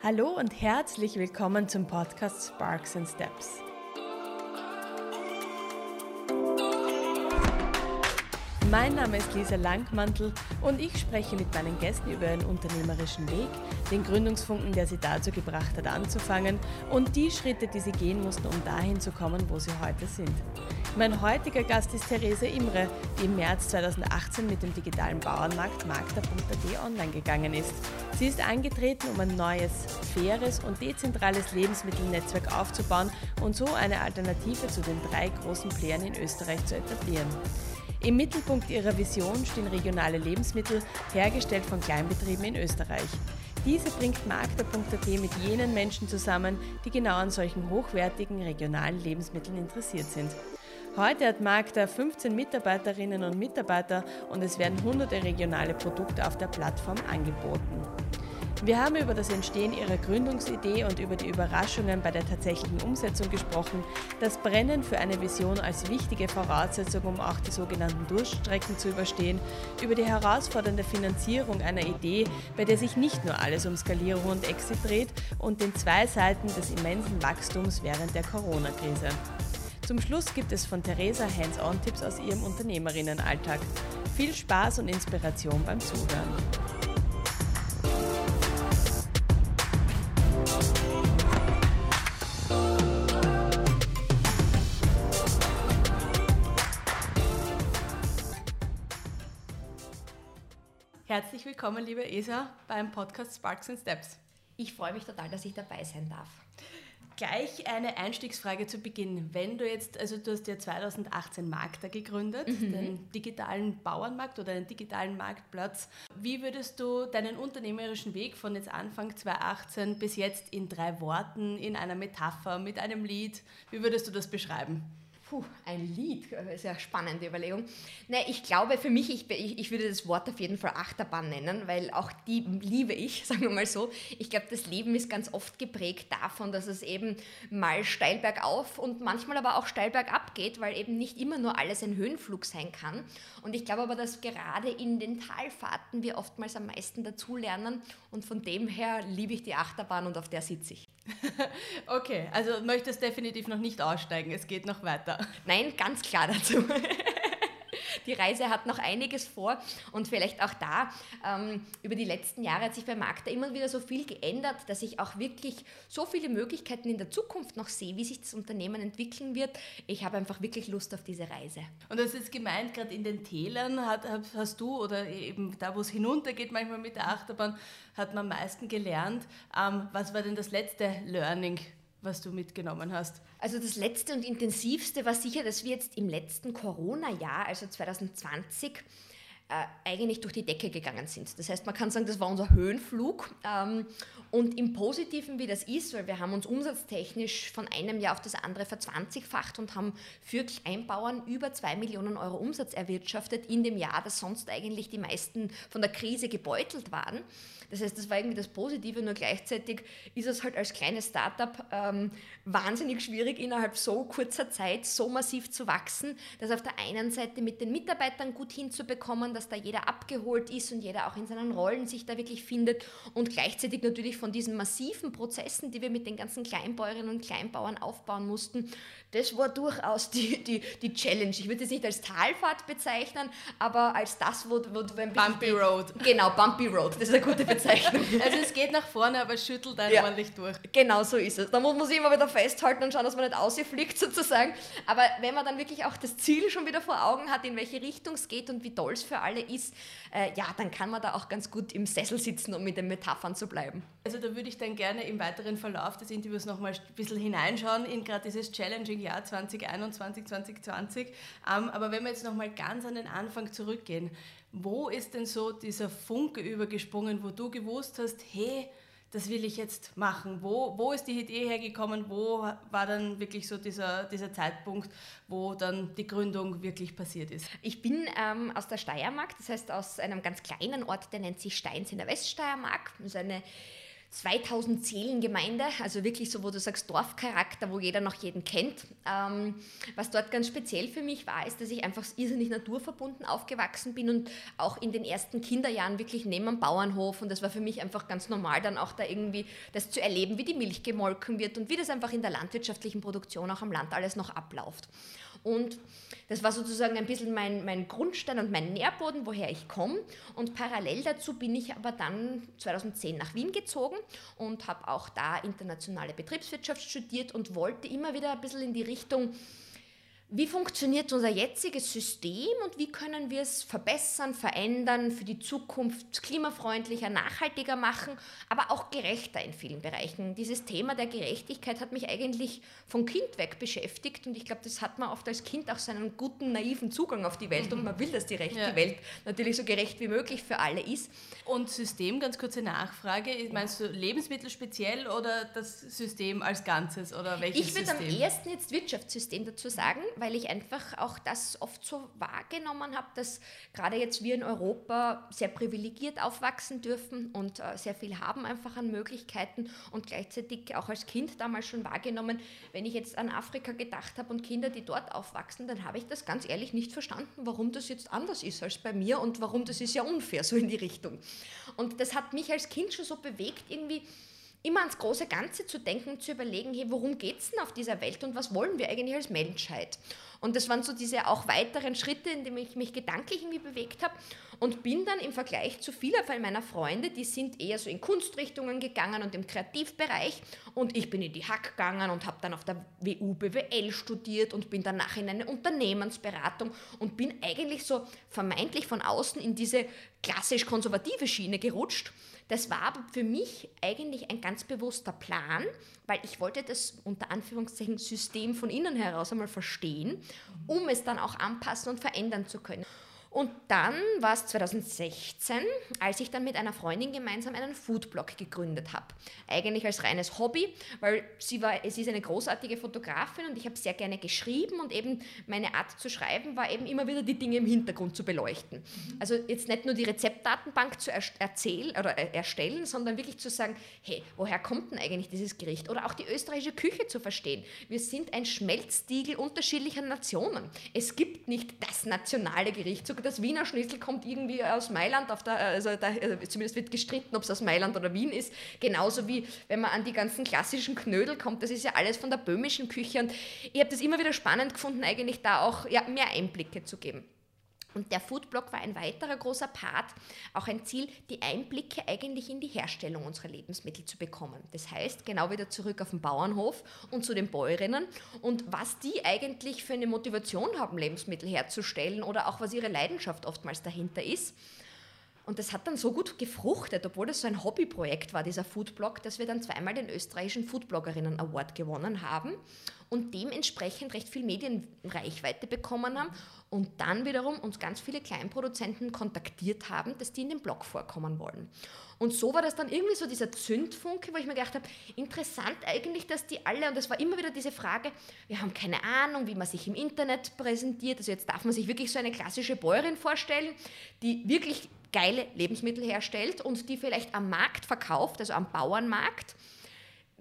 Hallo und herzlich willkommen zum Podcast Sparks and Steps. Mein Name ist Lisa Langmantel und ich spreche mit meinen Gästen über ihren unternehmerischen Weg, den Gründungsfunken, der sie dazu gebracht hat, anzufangen und die Schritte, die sie gehen mussten, um dahin zu kommen, wo sie heute sind. Mein heutiger Gast ist Therese Imre, die im März 2018 mit dem digitalen Bauernmarkt magda.at online gegangen ist. Sie ist angetreten, um ein neues, faires und dezentrales Lebensmittelnetzwerk aufzubauen und so eine Alternative zu den drei großen Playern in Österreich zu etablieren. Im Mittelpunkt ihrer Vision stehen regionale Lebensmittel, hergestellt von Kleinbetrieben in Österreich. Diese bringt Magda.at mit jenen Menschen zusammen, die genau an solchen hochwertigen regionalen Lebensmitteln interessiert sind. Heute hat Magda 15 Mitarbeiterinnen und Mitarbeiter und es werden hunderte regionale Produkte auf der Plattform angeboten. Wir haben über das Entstehen ihrer Gründungsidee und über die Überraschungen bei der tatsächlichen Umsetzung gesprochen, das Brennen für eine Vision als wichtige Voraussetzung, um auch die sogenannten Durststrecken zu überstehen, über die herausfordernde Finanzierung einer Idee, bei der sich nicht nur alles um Skalierung und Exit dreht und den zwei Seiten des immensen Wachstums während der Corona-Krise. Zum Schluss gibt es von Theresa Hands-on-Tipps aus ihrem Unternehmerinnenalltag. Viel Spaß und Inspiration beim Zuhören. Herzlich willkommen, liebe Esa, beim Podcast Sparks and Steps. Ich freue mich total, dass ich dabei sein darf. Gleich eine Einstiegsfrage zu Beginn. Wenn du jetzt, also du hast ja 2018 Magda gegründet, mhm. den digitalen Bauernmarkt oder einen digitalen Marktplatz. Wie würdest du deinen unternehmerischen Weg von jetzt Anfang 2018 bis jetzt in drei Worten, in einer Metapher, mit einem Lied, wie würdest du das beschreiben? Puh, ein Lied, sehr spannende Überlegung. Nee, ich glaube für mich, ich, ich, würde das Wort auf jeden Fall Achterbahn nennen, weil auch die liebe ich, sagen wir mal so. Ich glaube, das Leben ist ganz oft geprägt davon, dass es eben mal steil bergauf und manchmal aber auch steil bergab geht, weil eben nicht immer nur alles ein Höhenflug sein kann. Und ich glaube aber, dass gerade in den Talfahrten wir oftmals am meisten dazulernen und von dem her liebe ich die Achterbahn und auf der sitze ich. okay, also möchtest definitiv noch nicht aussteigen, es geht noch weiter. Nein, ganz klar dazu. Die Reise hat noch einiges vor und vielleicht auch da, ähm, über die letzten Jahre hat sich bei Magda immer wieder so viel geändert, dass ich auch wirklich so viele Möglichkeiten in der Zukunft noch sehe, wie sich das Unternehmen entwickeln wird. Ich habe einfach wirklich Lust auf diese Reise. Und das ist gemeint, gerade in den Tälern hat, hast du oder eben da, wo es hinuntergeht, manchmal mit der Achterbahn, hat man am meisten gelernt. Ähm, was war denn das letzte Learning, was du mitgenommen hast? Also das letzte und intensivste war sicher, dass wir jetzt im letzten Corona-Jahr, also 2020, äh, eigentlich durch die Decke gegangen sind. Das heißt, man kann sagen, das war unser Höhenflug. Ähm, und im Positiven, wie das ist, weil wir haben uns umsatztechnisch von einem Jahr auf das andere verzwanzigfacht und haben für Kleinbauern über zwei Millionen Euro Umsatz erwirtschaftet in dem Jahr, das sonst eigentlich die meisten von der Krise gebeutelt waren. Das heißt, das war irgendwie das Positive, nur gleichzeitig ist es halt als kleines Startup ähm, wahnsinnig schwierig, innerhalb so kurzer Zeit so massiv zu wachsen, das auf der einen Seite mit den Mitarbeitern gut hinzubekommen, dass da jeder abgeholt ist und jeder auch in seinen Rollen sich da wirklich findet und gleichzeitig natürlich von diesen massiven Prozessen, die wir mit den ganzen Kleinbäuerinnen und Kleinbauern aufbauen mussten, das war durchaus die, die, die Challenge. Ich würde es nicht als Talfahrt bezeichnen, aber als das, wo, wo du ein Bumpy Road. Genau, Bumpy Road, das ist eine gute Bezeichnung. also es geht nach vorne, aber es schüttelt einen ja, ordentlich durch. Genau so ist es. Da muss man sich immer wieder festhalten und schauen, dass man nicht ausfliegt sozusagen. Aber wenn man dann wirklich auch das Ziel schon wieder vor Augen hat, in welche Richtung es geht und wie toll es für alle ist, äh, ja, dann kann man da auch ganz gut im Sessel sitzen, um mit den Metaphern zu bleiben. Also da würde ich dann gerne im weiteren Verlauf des Interviews nochmal ein bisschen hineinschauen in gerade dieses Challenging Jahr 2021, 2020. Ähm, aber wenn wir jetzt nochmal ganz an den Anfang zurückgehen, wo ist denn so dieser Funke übergesprungen, wo du gewusst hast, hey, das will ich jetzt machen? Wo, wo ist die Idee hergekommen? Wo war dann wirklich so dieser, dieser Zeitpunkt, wo dann die Gründung wirklich passiert ist? Ich bin ähm, aus der Steiermark, das heißt aus einem ganz kleinen Ort, der nennt sich Steins in der Weststeiermark. Das ist eine 2000 Seelengemeinde, also wirklich so, wo du sagst Dorfcharakter, wo jeder noch jeden kennt. Ähm, was dort ganz speziell für mich war, ist, dass ich einfach irrsinnig naturverbunden aufgewachsen bin und auch in den ersten Kinderjahren wirklich neben am Bauernhof und das war für mich einfach ganz normal, dann auch da irgendwie das zu erleben, wie die Milch gemolken wird und wie das einfach in der landwirtschaftlichen Produktion auch am Land alles noch abläuft. Und das war sozusagen ein bisschen mein, mein Grundstein und mein Nährboden, woher ich komme. Und parallel dazu bin ich aber dann 2010 nach Wien gezogen und habe auch da internationale Betriebswirtschaft studiert und wollte immer wieder ein bisschen in die Richtung, wie funktioniert unser jetziges System und wie können wir es verbessern, verändern, für die Zukunft klimafreundlicher, nachhaltiger machen, aber auch gerechter in vielen Bereichen? Dieses Thema der Gerechtigkeit hat mich eigentlich von Kind weg beschäftigt und ich glaube, das hat man oft als Kind auch so einen guten, naiven Zugang auf die Welt und man will, dass die, Recht, ja. die Welt natürlich so gerecht wie möglich für alle ist. Und System, ganz kurze Nachfrage, meinst du Lebensmittel speziell oder das System als Ganzes oder welches Ich würde am ehesten jetzt Wirtschaftssystem dazu sagen, weil ich einfach auch das oft so wahrgenommen habe, dass gerade jetzt wir in Europa sehr privilegiert aufwachsen dürfen und äh, sehr viel haben einfach an Möglichkeiten und gleichzeitig auch als Kind damals schon wahrgenommen, wenn ich jetzt an Afrika gedacht habe und Kinder, die dort aufwachsen, dann habe ich das ganz ehrlich nicht verstanden, warum das jetzt anders ist als bei mir und warum das ist ja unfair, so in die Richtung. Und das hat mich als Kind schon so bewegt, irgendwie immer ans große Ganze zu denken und zu überlegen, hey, worum geht es denn auf dieser Welt und was wollen wir eigentlich als Menschheit? Und das waren so diese auch weiteren Schritte, in denen ich mich gedanklich irgendwie bewegt habe und bin dann im Vergleich zu vielen meiner Freunde, die sind eher so in Kunstrichtungen gegangen und im Kreativbereich und ich bin in die Hack gegangen und habe dann auf der WU BWL studiert und bin danach in eine Unternehmensberatung und bin eigentlich so vermeintlich von außen in diese klassisch konservative Schiene gerutscht das war aber für mich eigentlich ein ganz bewusster Plan, weil ich wollte das unter Anführungszeichen System von innen heraus einmal verstehen, um es dann auch anpassen und verändern zu können. Und dann war es 2016, als ich dann mit einer Freundin gemeinsam einen Foodblog gegründet habe. Eigentlich als reines Hobby, weil sie, war, sie ist eine großartige Fotografin und ich habe sehr gerne geschrieben und eben meine Art zu schreiben war eben immer wieder die Dinge im Hintergrund zu beleuchten. Also jetzt nicht nur die Rezeptdatenbank zu erzählen oder äh, erstellen, sondern wirklich zu sagen, hey, woher kommt denn eigentlich dieses Gericht? Oder auch die österreichische Küche zu verstehen. Wir sind ein Schmelztiegel unterschiedlicher Nationen. Es gibt nicht das nationale Gericht, sogar das Wiener Schnitzel kommt irgendwie aus Mailand, auf der, also da, äh, zumindest wird gestritten, ob es aus Mailand oder Wien ist. Genauso wie wenn man an die ganzen klassischen Knödel kommt, das ist ja alles von der böhmischen Küche. Und ich habe das immer wieder spannend gefunden, eigentlich da auch ja, mehr Einblicke zu geben. Und der Foodblog war ein weiterer großer Part, auch ein Ziel, die Einblicke eigentlich in die Herstellung unserer Lebensmittel zu bekommen. Das heißt, genau wieder zurück auf den Bauernhof und zu den Bäuerinnen und was die eigentlich für eine Motivation haben, Lebensmittel herzustellen oder auch was ihre Leidenschaft oftmals dahinter ist. Und das hat dann so gut gefruchtet, obwohl das so ein Hobbyprojekt war, dieser Foodblog, dass wir dann zweimal den österreichischen Foodbloggerinnen Award gewonnen haben und dementsprechend recht viel Medienreichweite bekommen haben und dann wiederum uns ganz viele Kleinproduzenten kontaktiert haben, dass die in dem Blog vorkommen wollen. Und so war das dann irgendwie so dieser Zündfunke, wo ich mir gedacht habe, interessant eigentlich, dass die alle, und das war immer wieder diese Frage, wir haben keine Ahnung, wie man sich im Internet präsentiert. Also jetzt darf man sich wirklich so eine klassische Bäuerin vorstellen, die wirklich geile Lebensmittel herstellt und die vielleicht am Markt verkauft, also am Bauernmarkt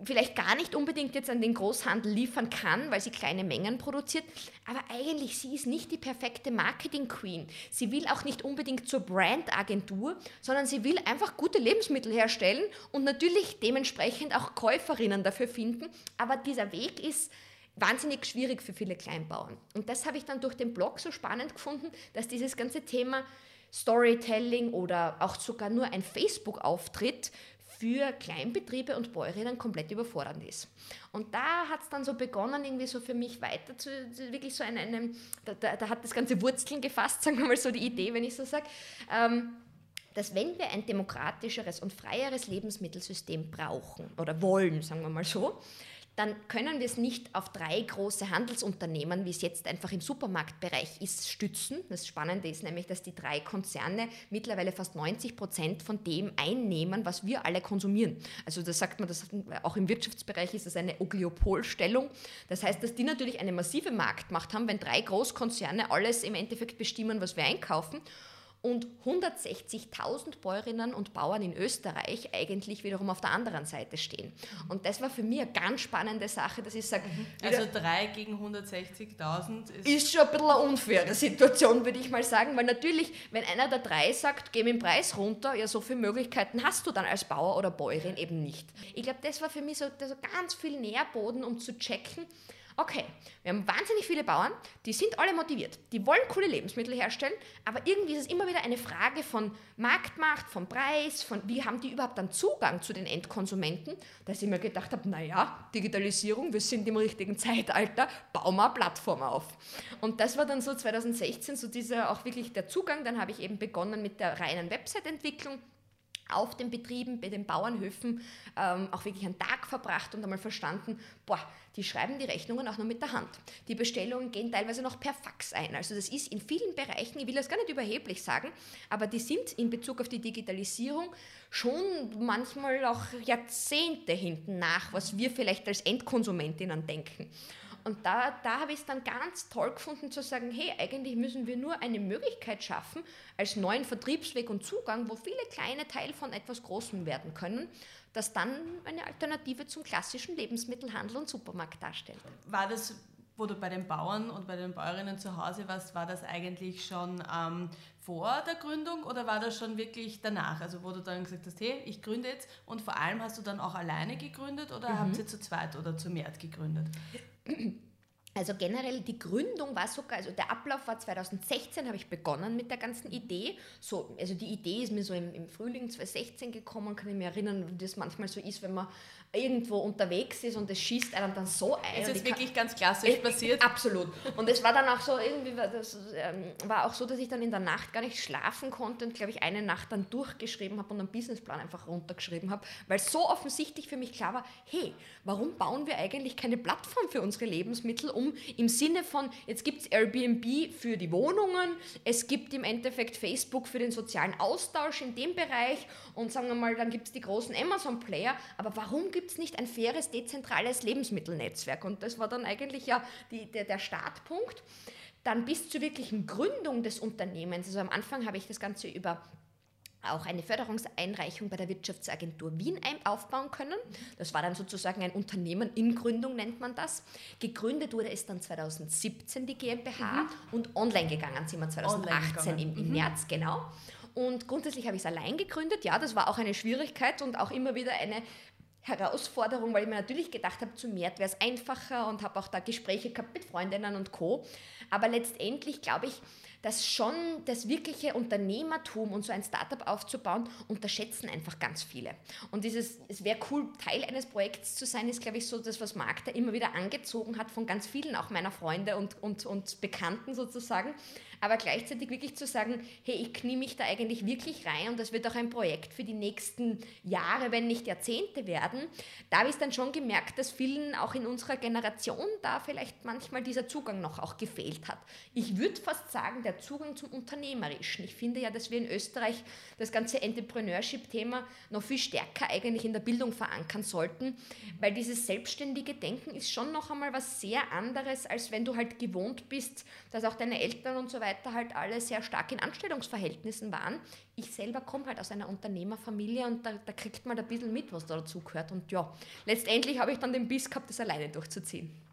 vielleicht gar nicht unbedingt jetzt an den Großhandel liefern kann, weil sie kleine Mengen produziert, aber eigentlich sie ist nicht die perfekte Marketing Queen. Sie will auch nicht unbedingt zur Brandagentur, sondern sie will einfach gute Lebensmittel herstellen und natürlich dementsprechend auch Käuferinnen dafür finden, aber dieser Weg ist wahnsinnig schwierig für viele Kleinbauern. Und das habe ich dann durch den Blog so spannend gefunden, dass dieses ganze Thema Storytelling oder auch sogar nur ein Facebook-Auftritt für Kleinbetriebe und Bäuerinnen komplett überfordernd ist. Und da hat es dann so begonnen, irgendwie so für mich weiter zu, wirklich so einen, einen da, da, da, hat das ganze Wurzeln gefasst, sagen wir mal so die Idee, wenn ich so sage, ähm, dass wenn wir ein demokratischeres und freieres Lebensmittelsystem brauchen oder wollen, sagen wir mal so, dann können wir es nicht auf drei große Handelsunternehmen, wie es jetzt einfach im Supermarktbereich ist, stützen. Das Spannende ist nämlich, dass die drei Konzerne mittlerweile fast 90 Prozent von dem einnehmen, was wir alle konsumieren. Also da sagt man, dass auch im Wirtschaftsbereich ist das eine Oligopolstellung. Das heißt, dass die natürlich eine massive Marktmacht haben, wenn drei Großkonzerne alles im Endeffekt bestimmen, was wir einkaufen. Und 160.000 Bäuerinnen und Bauern in Österreich eigentlich wiederum auf der anderen Seite stehen. Und das war für mich eine ganz spannende Sache, dass ich sage... Mhm. Also drei gegen 160.000 ist... Ist schon ein bisschen eine unfaire Situation, würde ich mal sagen, weil natürlich, wenn einer der drei sagt, geh mit dem Preis runter, ja, so viele Möglichkeiten hast du dann als Bauer oder Bäuerin eben nicht. Ich glaube, das war für mich so, so ganz viel Nährboden, um zu checken, okay, wir haben wahnsinnig viele Bauern, die sind alle motiviert, die wollen coole Lebensmittel herstellen, aber irgendwie ist es immer wieder eine Frage von Marktmacht, vom Preis, von wie haben die überhaupt dann Zugang zu den Endkonsumenten, dass ich mir gedacht habe, naja, Digitalisierung, wir sind im richtigen Zeitalter, wir eine Plattform auf. Und das war dann so 2016 so dieser auch wirklich der Zugang, dann habe ich eben begonnen mit der reinen Website-Entwicklung, auf den Betrieben, bei den Bauernhöfen ähm, auch wirklich einen Tag verbracht und einmal verstanden, boah, die schreiben die Rechnungen auch noch mit der Hand. Die Bestellungen gehen teilweise noch per Fax ein. Also das ist in vielen Bereichen, ich will das gar nicht überheblich sagen, aber die sind in Bezug auf die Digitalisierung schon manchmal auch Jahrzehnte hinten nach, was wir vielleicht als Endkonsumentinnen denken. Und da, da habe ich es dann ganz toll gefunden zu sagen, hey, eigentlich müssen wir nur eine Möglichkeit schaffen, als neuen Vertriebsweg und Zugang, wo viele kleine Teile von etwas Großem werden können, das dann eine Alternative zum klassischen Lebensmittelhandel und Supermarkt darstellt. War das wo du bei den Bauern und bei den Bäuerinnen zu Hause warst, war das eigentlich schon ähm, vor der Gründung oder war das schon wirklich danach? Also wo du dann gesagt hast, hey, ich gründe jetzt und vor allem hast du dann auch alleine gegründet oder mhm. habt ihr zu zweit oder zu mehr gegründet? Also generell die Gründung war sogar, also der Ablauf war 2016, habe ich begonnen mit der ganzen Idee. So, also die Idee ist mir so im, im Frühling 2016 gekommen, kann ich mich erinnern, wie das manchmal so ist, wenn man irgendwo unterwegs ist und es schießt einem dann so ein. Es ist wirklich ganz klassisch äh, passiert. Absolut. Und es war dann auch so, irgendwie war das ähm, war auch so, dass ich dann in der Nacht gar nicht schlafen konnte und glaube ich eine Nacht dann durchgeschrieben habe und einen Businessplan einfach runtergeschrieben habe, weil so offensichtlich für mich klar war, hey, warum bauen wir eigentlich keine Plattform für unsere Lebensmittel um im Sinne von, jetzt gibt es Airbnb für die Wohnungen, es gibt im Endeffekt Facebook für den sozialen Austausch in dem Bereich und sagen wir mal, dann gibt es die großen Amazon-Player, aber warum gibt es nicht ein faires, dezentrales Lebensmittelnetzwerk? Und das war dann eigentlich ja die, der, der Startpunkt. Dann bis zur wirklichen Gründung des Unternehmens. Also am Anfang habe ich das Ganze über auch eine Förderungseinreichung bei der Wirtschaftsagentur Wien aufbauen können. Das war dann sozusagen ein Unternehmen in Gründung, nennt man das. Gegründet wurde es dann 2017, die GmbH, mhm. und online gegangen sind wir 2018 im, im mhm. März, genau. Und grundsätzlich habe ich es allein gegründet. Ja, das war auch eine Schwierigkeit und auch immer wieder eine Herausforderung, weil ich mir natürlich gedacht habe, zu mehr wäre es einfacher und habe auch da Gespräche gehabt mit Freundinnen und Co. Aber letztendlich glaube ich, dass schon das wirkliche Unternehmertum und so ein Startup aufzubauen, unterschätzen einfach ganz viele. Und dieses, es wäre cool, Teil eines Projekts zu sein, ist, glaube ich, so das, was Marc da immer wieder angezogen hat von ganz vielen, auch meiner Freunde und, und, und Bekannten sozusagen aber gleichzeitig wirklich zu sagen, hey, ich knie mich da eigentlich wirklich rein und das wird auch ein Projekt für die nächsten Jahre, wenn nicht Jahrzehnte werden. Da habe ich dann schon gemerkt, dass vielen auch in unserer Generation da vielleicht manchmal dieser Zugang noch auch gefehlt hat. Ich würde fast sagen, der Zugang zum Unternehmerischen. Ich finde ja, dass wir in Österreich das ganze Entrepreneurship-Thema noch viel stärker eigentlich in der Bildung verankern sollten, weil dieses selbstständige Denken ist schon noch einmal was sehr anderes, als wenn du halt gewohnt bist, dass auch deine Eltern und so weiter weiter halt alle sehr stark in Anstellungsverhältnissen waren. Ich selber komme halt aus einer Unternehmerfamilie und da, da kriegt man ein bisschen mit, was da dazu gehört. Und ja, letztendlich habe ich dann den Biss gehabt, das alleine durchzuziehen.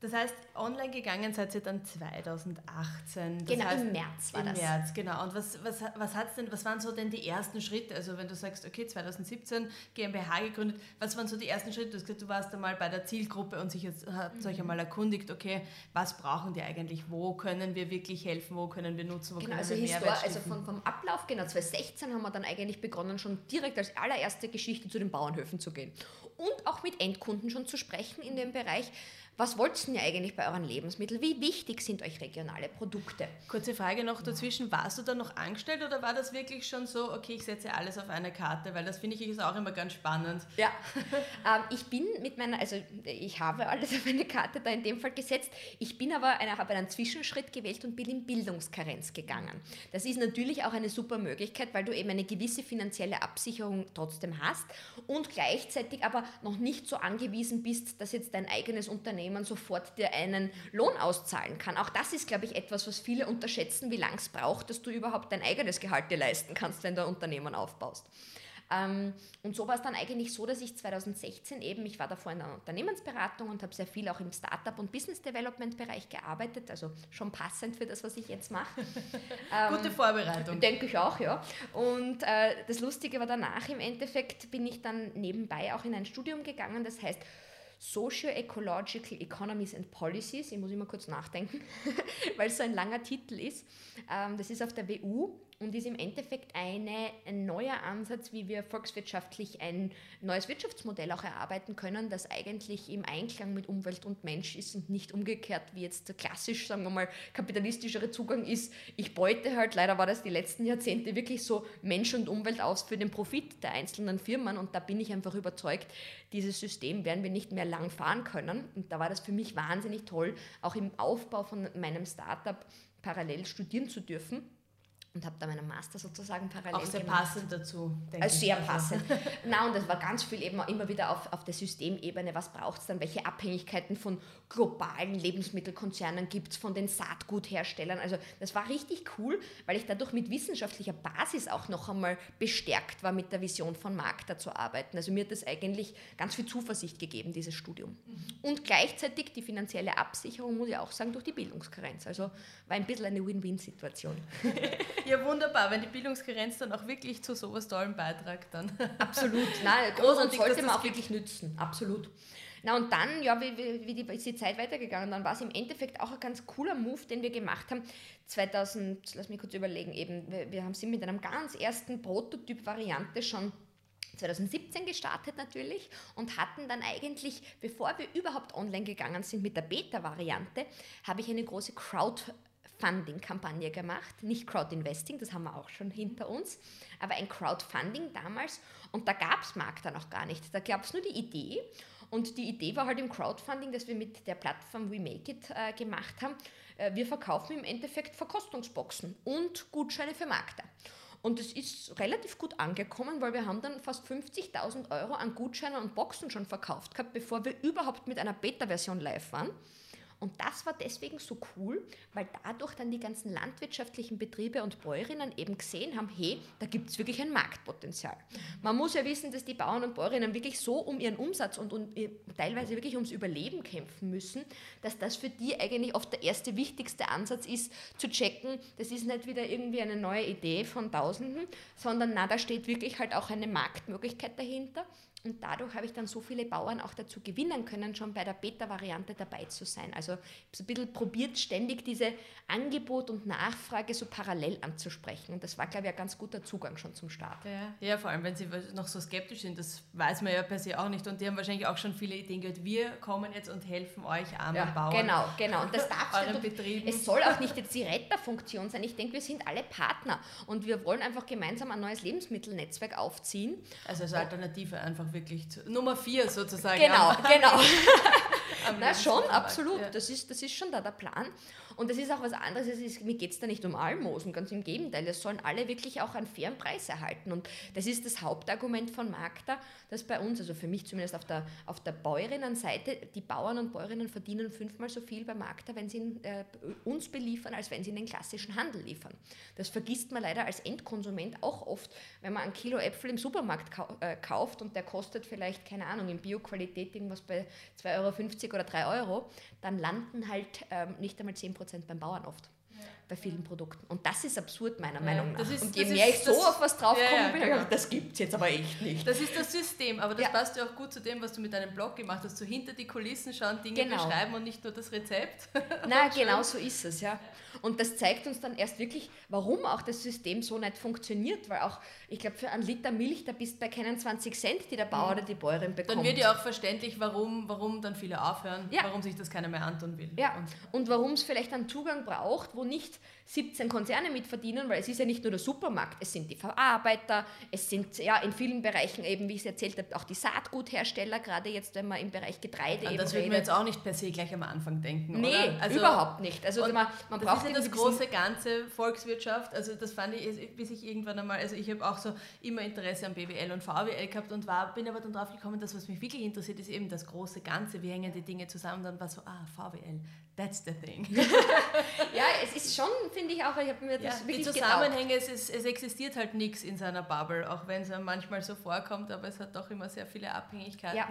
Das heißt, online gegangen seid ihr dann 2018. Das genau, heißt, im März war im das. Im März, genau. Und was, was, was, hat's denn, was waren so denn die ersten Schritte? Also wenn du sagst, okay, 2017 GmbH gegründet, was waren so die ersten Schritte? Du hast gesagt, du warst einmal bei der Zielgruppe und sich habt mhm. euch einmal erkundigt, okay, was brauchen die eigentlich? Wo können wir wirklich helfen? Wo können wir nutzen? Wo genau, können also wir Mehrwert Also vom, vom Ablauf, genau, 2016 haben wir dann eigentlich begonnen, schon direkt als allererste Geschichte zu den Bauernhöfen zu gehen. Und auch mit Endkunden schon zu sprechen in dem Bereich, was wollt ihr eigentlich bei euren Lebensmitteln? Wie wichtig sind euch regionale Produkte? Kurze Frage noch dazwischen. Warst du da noch angestellt oder war das wirklich schon so, okay, ich setze alles auf eine Karte? Weil das finde ich ist auch immer ganz spannend. Ja, ähm, ich bin mit meiner, also ich habe alles auf eine Karte da in dem Fall gesetzt. Ich bin aber, eine, habe einen Zwischenschritt gewählt und bin in Bildungskarenz gegangen. Das ist natürlich auch eine super Möglichkeit, weil du eben eine gewisse finanzielle Absicherung trotzdem hast und gleichzeitig aber noch nicht so angewiesen bist, dass jetzt dein eigenes Unternehmen Unternehmen sofort dir einen Lohn auszahlen kann. Auch das ist, glaube ich, etwas, was viele unterschätzen, wie lange es braucht, dass du überhaupt dein eigenes Gehalt dir leisten kannst, wenn du ein Unternehmen aufbaust. Ähm, und so war es dann eigentlich so, dass ich 2016 eben, ich war davor in der Unternehmensberatung und habe sehr viel auch im Startup- und Business Development-Bereich gearbeitet, also schon passend für das, was ich jetzt mache. ähm, Gute Vorbereitung. Denke ich auch, ja. Und äh, das Lustige war danach, im Endeffekt bin ich dann nebenbei auch in ein Studium gegangen, das heißt Socio-Ecological Economies and Policies. Ich muss immer kurz nachdenken, weil es so ein langer Titel ist. Ähm, das ist auf der WU und ist im Endeffekt eine, ein neuer Ansatz, wie wir volkswirtschaftlich ein neues Wirtschaftsmodell auch erarbeiten können, das eigentlich im Einklang mit Umwelt und Mensch ist und nicht umgekehrt, wie jetzt der klassisch, sagen wir mal, kapitalistischere Zugang ist. Ich beute halt, leider war das die letzten Jahrzehnte wirklich so Mensch und Umwelt aus für den Profit der einzelnen Firmen. Und da bin ich einfach überzeugt, dieses System werden wir nicht mehr lang fahren können. Und da war das für mich wahnsinnig toll, auch im Aufbau von meinem Startup parallel studieren zu dürfen und habe da meinen Master sozusagen parallel Auch sehr gemacht. passend dazu, denke also Sehr passend. Na, und das war ganz viel eben immer wieder auf, auf der Systemebene. Was braucht es dann? Welche Abhängigkeiten von globalen Lebensmittelkonzernen gibt es, von den Saatgutherstellern? Also das war richtig cool, weil ich dadurch mit wissenschaftlicher Basis auch noch einmal bestärkt war, mit der Vision von Markta zu arbeiten. Also mir hat das eigentlich ganz viel Zuversicht gegeben, dieses Studium. Mhm. Und gleichzeitig die finanzielle Absicherung, muss ich auch sagen, durch die Bildungskarenz. Also war ein bisschen eine Win-Win-Situation. Ja, wunderbar, wenn die Bildungskarenz dann auch wirklich zu sowas Tollem beiträgt, dann. Absolut, nein, großartig, sollte man auch wirklich nützen, absolut. Na und dann, ja, wie, wie, wie die, ist die Zeit weitergegangen, dann war es im Endeffekt auch ein ganz cooler Move, den wir gemacht haben. 2000, lass mich kurz überlegen, eben, wir, wir haben sie mit einem ganz ersten Prototyp-Variante schon 2017 gestartet natürlich und hatten dann eigentlich, bevor wir überhaupt online gegangen sind mit der Beta-Variante, habe ich eine große Crowd Crowdfunding-Kampagne gemacht. Nicht Crowdinvesting, das haben wir auch schon hinter uns, aber ein Crowdfunding damals. Und da gab es Markt dann auch gar nicht. Da gab es nur die Idee. Und die Idee war halt im Crowdfunding, dass wir mit der Plattform We Make It äh, gemacht haben. Äh, wir verkaufen im Endeffekt Verkostungsboxen und Gutscheine für Markter. Und es ist relativ gut angekommen, weil wir haben dann fast 50.000 Euro an Gutscheinen und Boxen schon verkauft gehabt, bevor wir überhaupt mit einer Beta-Version live waren. Und das war deswegen so cool, weil dadurch dann die ganzen landwirtschaftlichen Betriebe und Bäuerinnen eben gesehen haben, hey, da gibt es wirklich ein Marktpotenzial. Man muss ja wissen, dass die Bauern und Bäuerinnen wirklich so um ihren Umsatz und, und teilweise wirklich ums Überleben kämpfen müssen, dass das für die eigentlich oft der erste wichtigste Ansatz ist, zu checken, das ist nicht wieder irgendwie eine neue Idee von Tausenden, sondern na, da steht wirklich halt auch eine Marktmöglichkeit dahinter. Und dadurch habe ich dann so viele Bauern auch dazu gewinnen können, schon bei der Beta-Variante dabei zu sein. Also so ein bisschen probiert, ständig diese Angebot und Nachfrage so parallel anzusprechen. Und das war, glaube ich, ein ganz guter Zugang schon zum Start. Ja, ja, vor allem, wenn sie noch so skeptisch sind, das weiß man ja per se auch nicht. Und die haben wahrscheinlich auch schon viele Ideen gehört. Wir kommen jetzt und helfen euch armen ja, Bauern. Genau, genau. Und das darf. Es soll auch nicht jetzt die Retterfunktion sein. Ich denke, wir sind alle Partner und wir wollen einfach gemeinsam ein neues Lebensmittelnetzwerk aufziehen. Also als Alternative einfach wirklich zu, Nummer vier sozusagen. Genau, genau. Na schon, absolut. Ja. Das, ist, das ist schon da der Plan. Und das ist auch was anderes. Es ist, mir geht es da nicht um Almosen, ganz im Gegenteil. Es sollen alle wirklich auch einen fairen Preis erhalten. Und das ist das Hauptargument von Magda, dass bei uns, also für mich zumindest auf der, auf der Bäuerinnenseite, die Bauern und Bäuerinnen verdienen fünfmal so viel bei Magda, wenn sie äh, uns beliefern, als wenn sie in den klassischen Handel liefern. Das vergisst man leider als Endkonsument auch oft, wenn man ein Kilo Äpfel im Supermarkt kau äh, kauft und der kostet vielleicht, keine Ahnung, in Bioqualität irgendwas bei 2,50 Euro oder 3 Euro, dann landen halt ähm, nicht einmal 10 Prozent beim Bauern oft bei vielen Produkten. Und das ist absurd meiner ja, Meinung nach. Ist, und je mehr ist, ich so das, auf was draufkomme, ja, ja, bin genau. das gibt es jetzt aber echt nicht. Das ist das System, aber das passt ja auch gut zu dem, was du mit deinem Blog gemacht hast, so hinter die Kulissen schauen, Dinge genau. beschreiben und nicht nur das Rezept. Na, genau so ist es, ja. Und das zeigt uns dann erst wirklich, warum auch das System so nicht funktioniert, weil auch, ich glaube, für einen Liter Milch, da bist du bei keinen 20 Cent, die der Bauer mhm. oder die Bäuerin bekommt. Dann wird ja auch verständlich, warum, warum dann viele aufhören, warum sich das keiner mehr antun will. Ja, und, und warum es vielleicht einen Zugang braucht, wo nicht 17 Konzerne mitverdienen, weil es ist ja nicht nur der Supermarkt, es sind die Verarbeiter, es sind ja in vielen Bereichen eben, wie ich es erzählt habe, auch die Saatguthersteller, gerade jetzt, wenn man im Bereich Getreide An Das würde man jetzt auch nicht per se gleich am Anfang denken, Nee, also, überhaupt nicht. Also man, man braucht das ist das große Ganze Volkswirtschaft, also das fand ich, bis ich irgendwann einmal, also ich habe auch so immer Interesse an BWL und VWL gehabt und war, bin aber dann drauf gekommen, dass was mich wirklich interessiert, ist eben das große Ganze, wie hängen die Dinge zusammen, dann war so, ah, VWL, that's the thing. ja, es ist schon, finde ich auch, ich habe mir das ja, wirklich Die Zusammenhänge, es, ist, es existiert halt nichts in seiner Bubble, auch wenn es manchmal so vorkommt, aber es hat doch immer sehr viele Abhängigkeiten. Ja.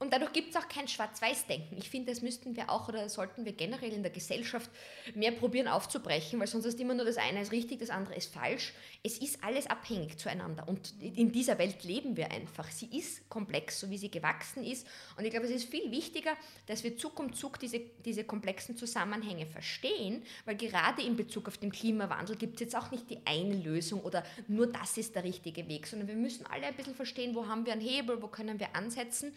Und dadurch gibt es auch kein Schwarz-Weiß-Denken. Ich finde, das müssten wir auch oder sollten wir generell in der Gesellschaft mehr probieren aufzubrechen, weil sonst ist immer nur das eine ist richtig, das andere ist falsch. Es ist alles abhängig zueinander und in dieser Welt leben wir einfach. Sie ist komplex, so wie sie gewachsen ist. Und ich glaube, es ist viel wichtiger, dass wir Zug um Zug diese, diese komplexen Zusammenhänge verstehen, weil gerade in Bezug auf den Klimawandel gibt es jetzt auch nicht die eine Lösung oder nur das ist der richtige Weg, sondern wir müssen alle ein bisschen verstehen, wo haben wir einen Hebel, wo können wir ansetzen.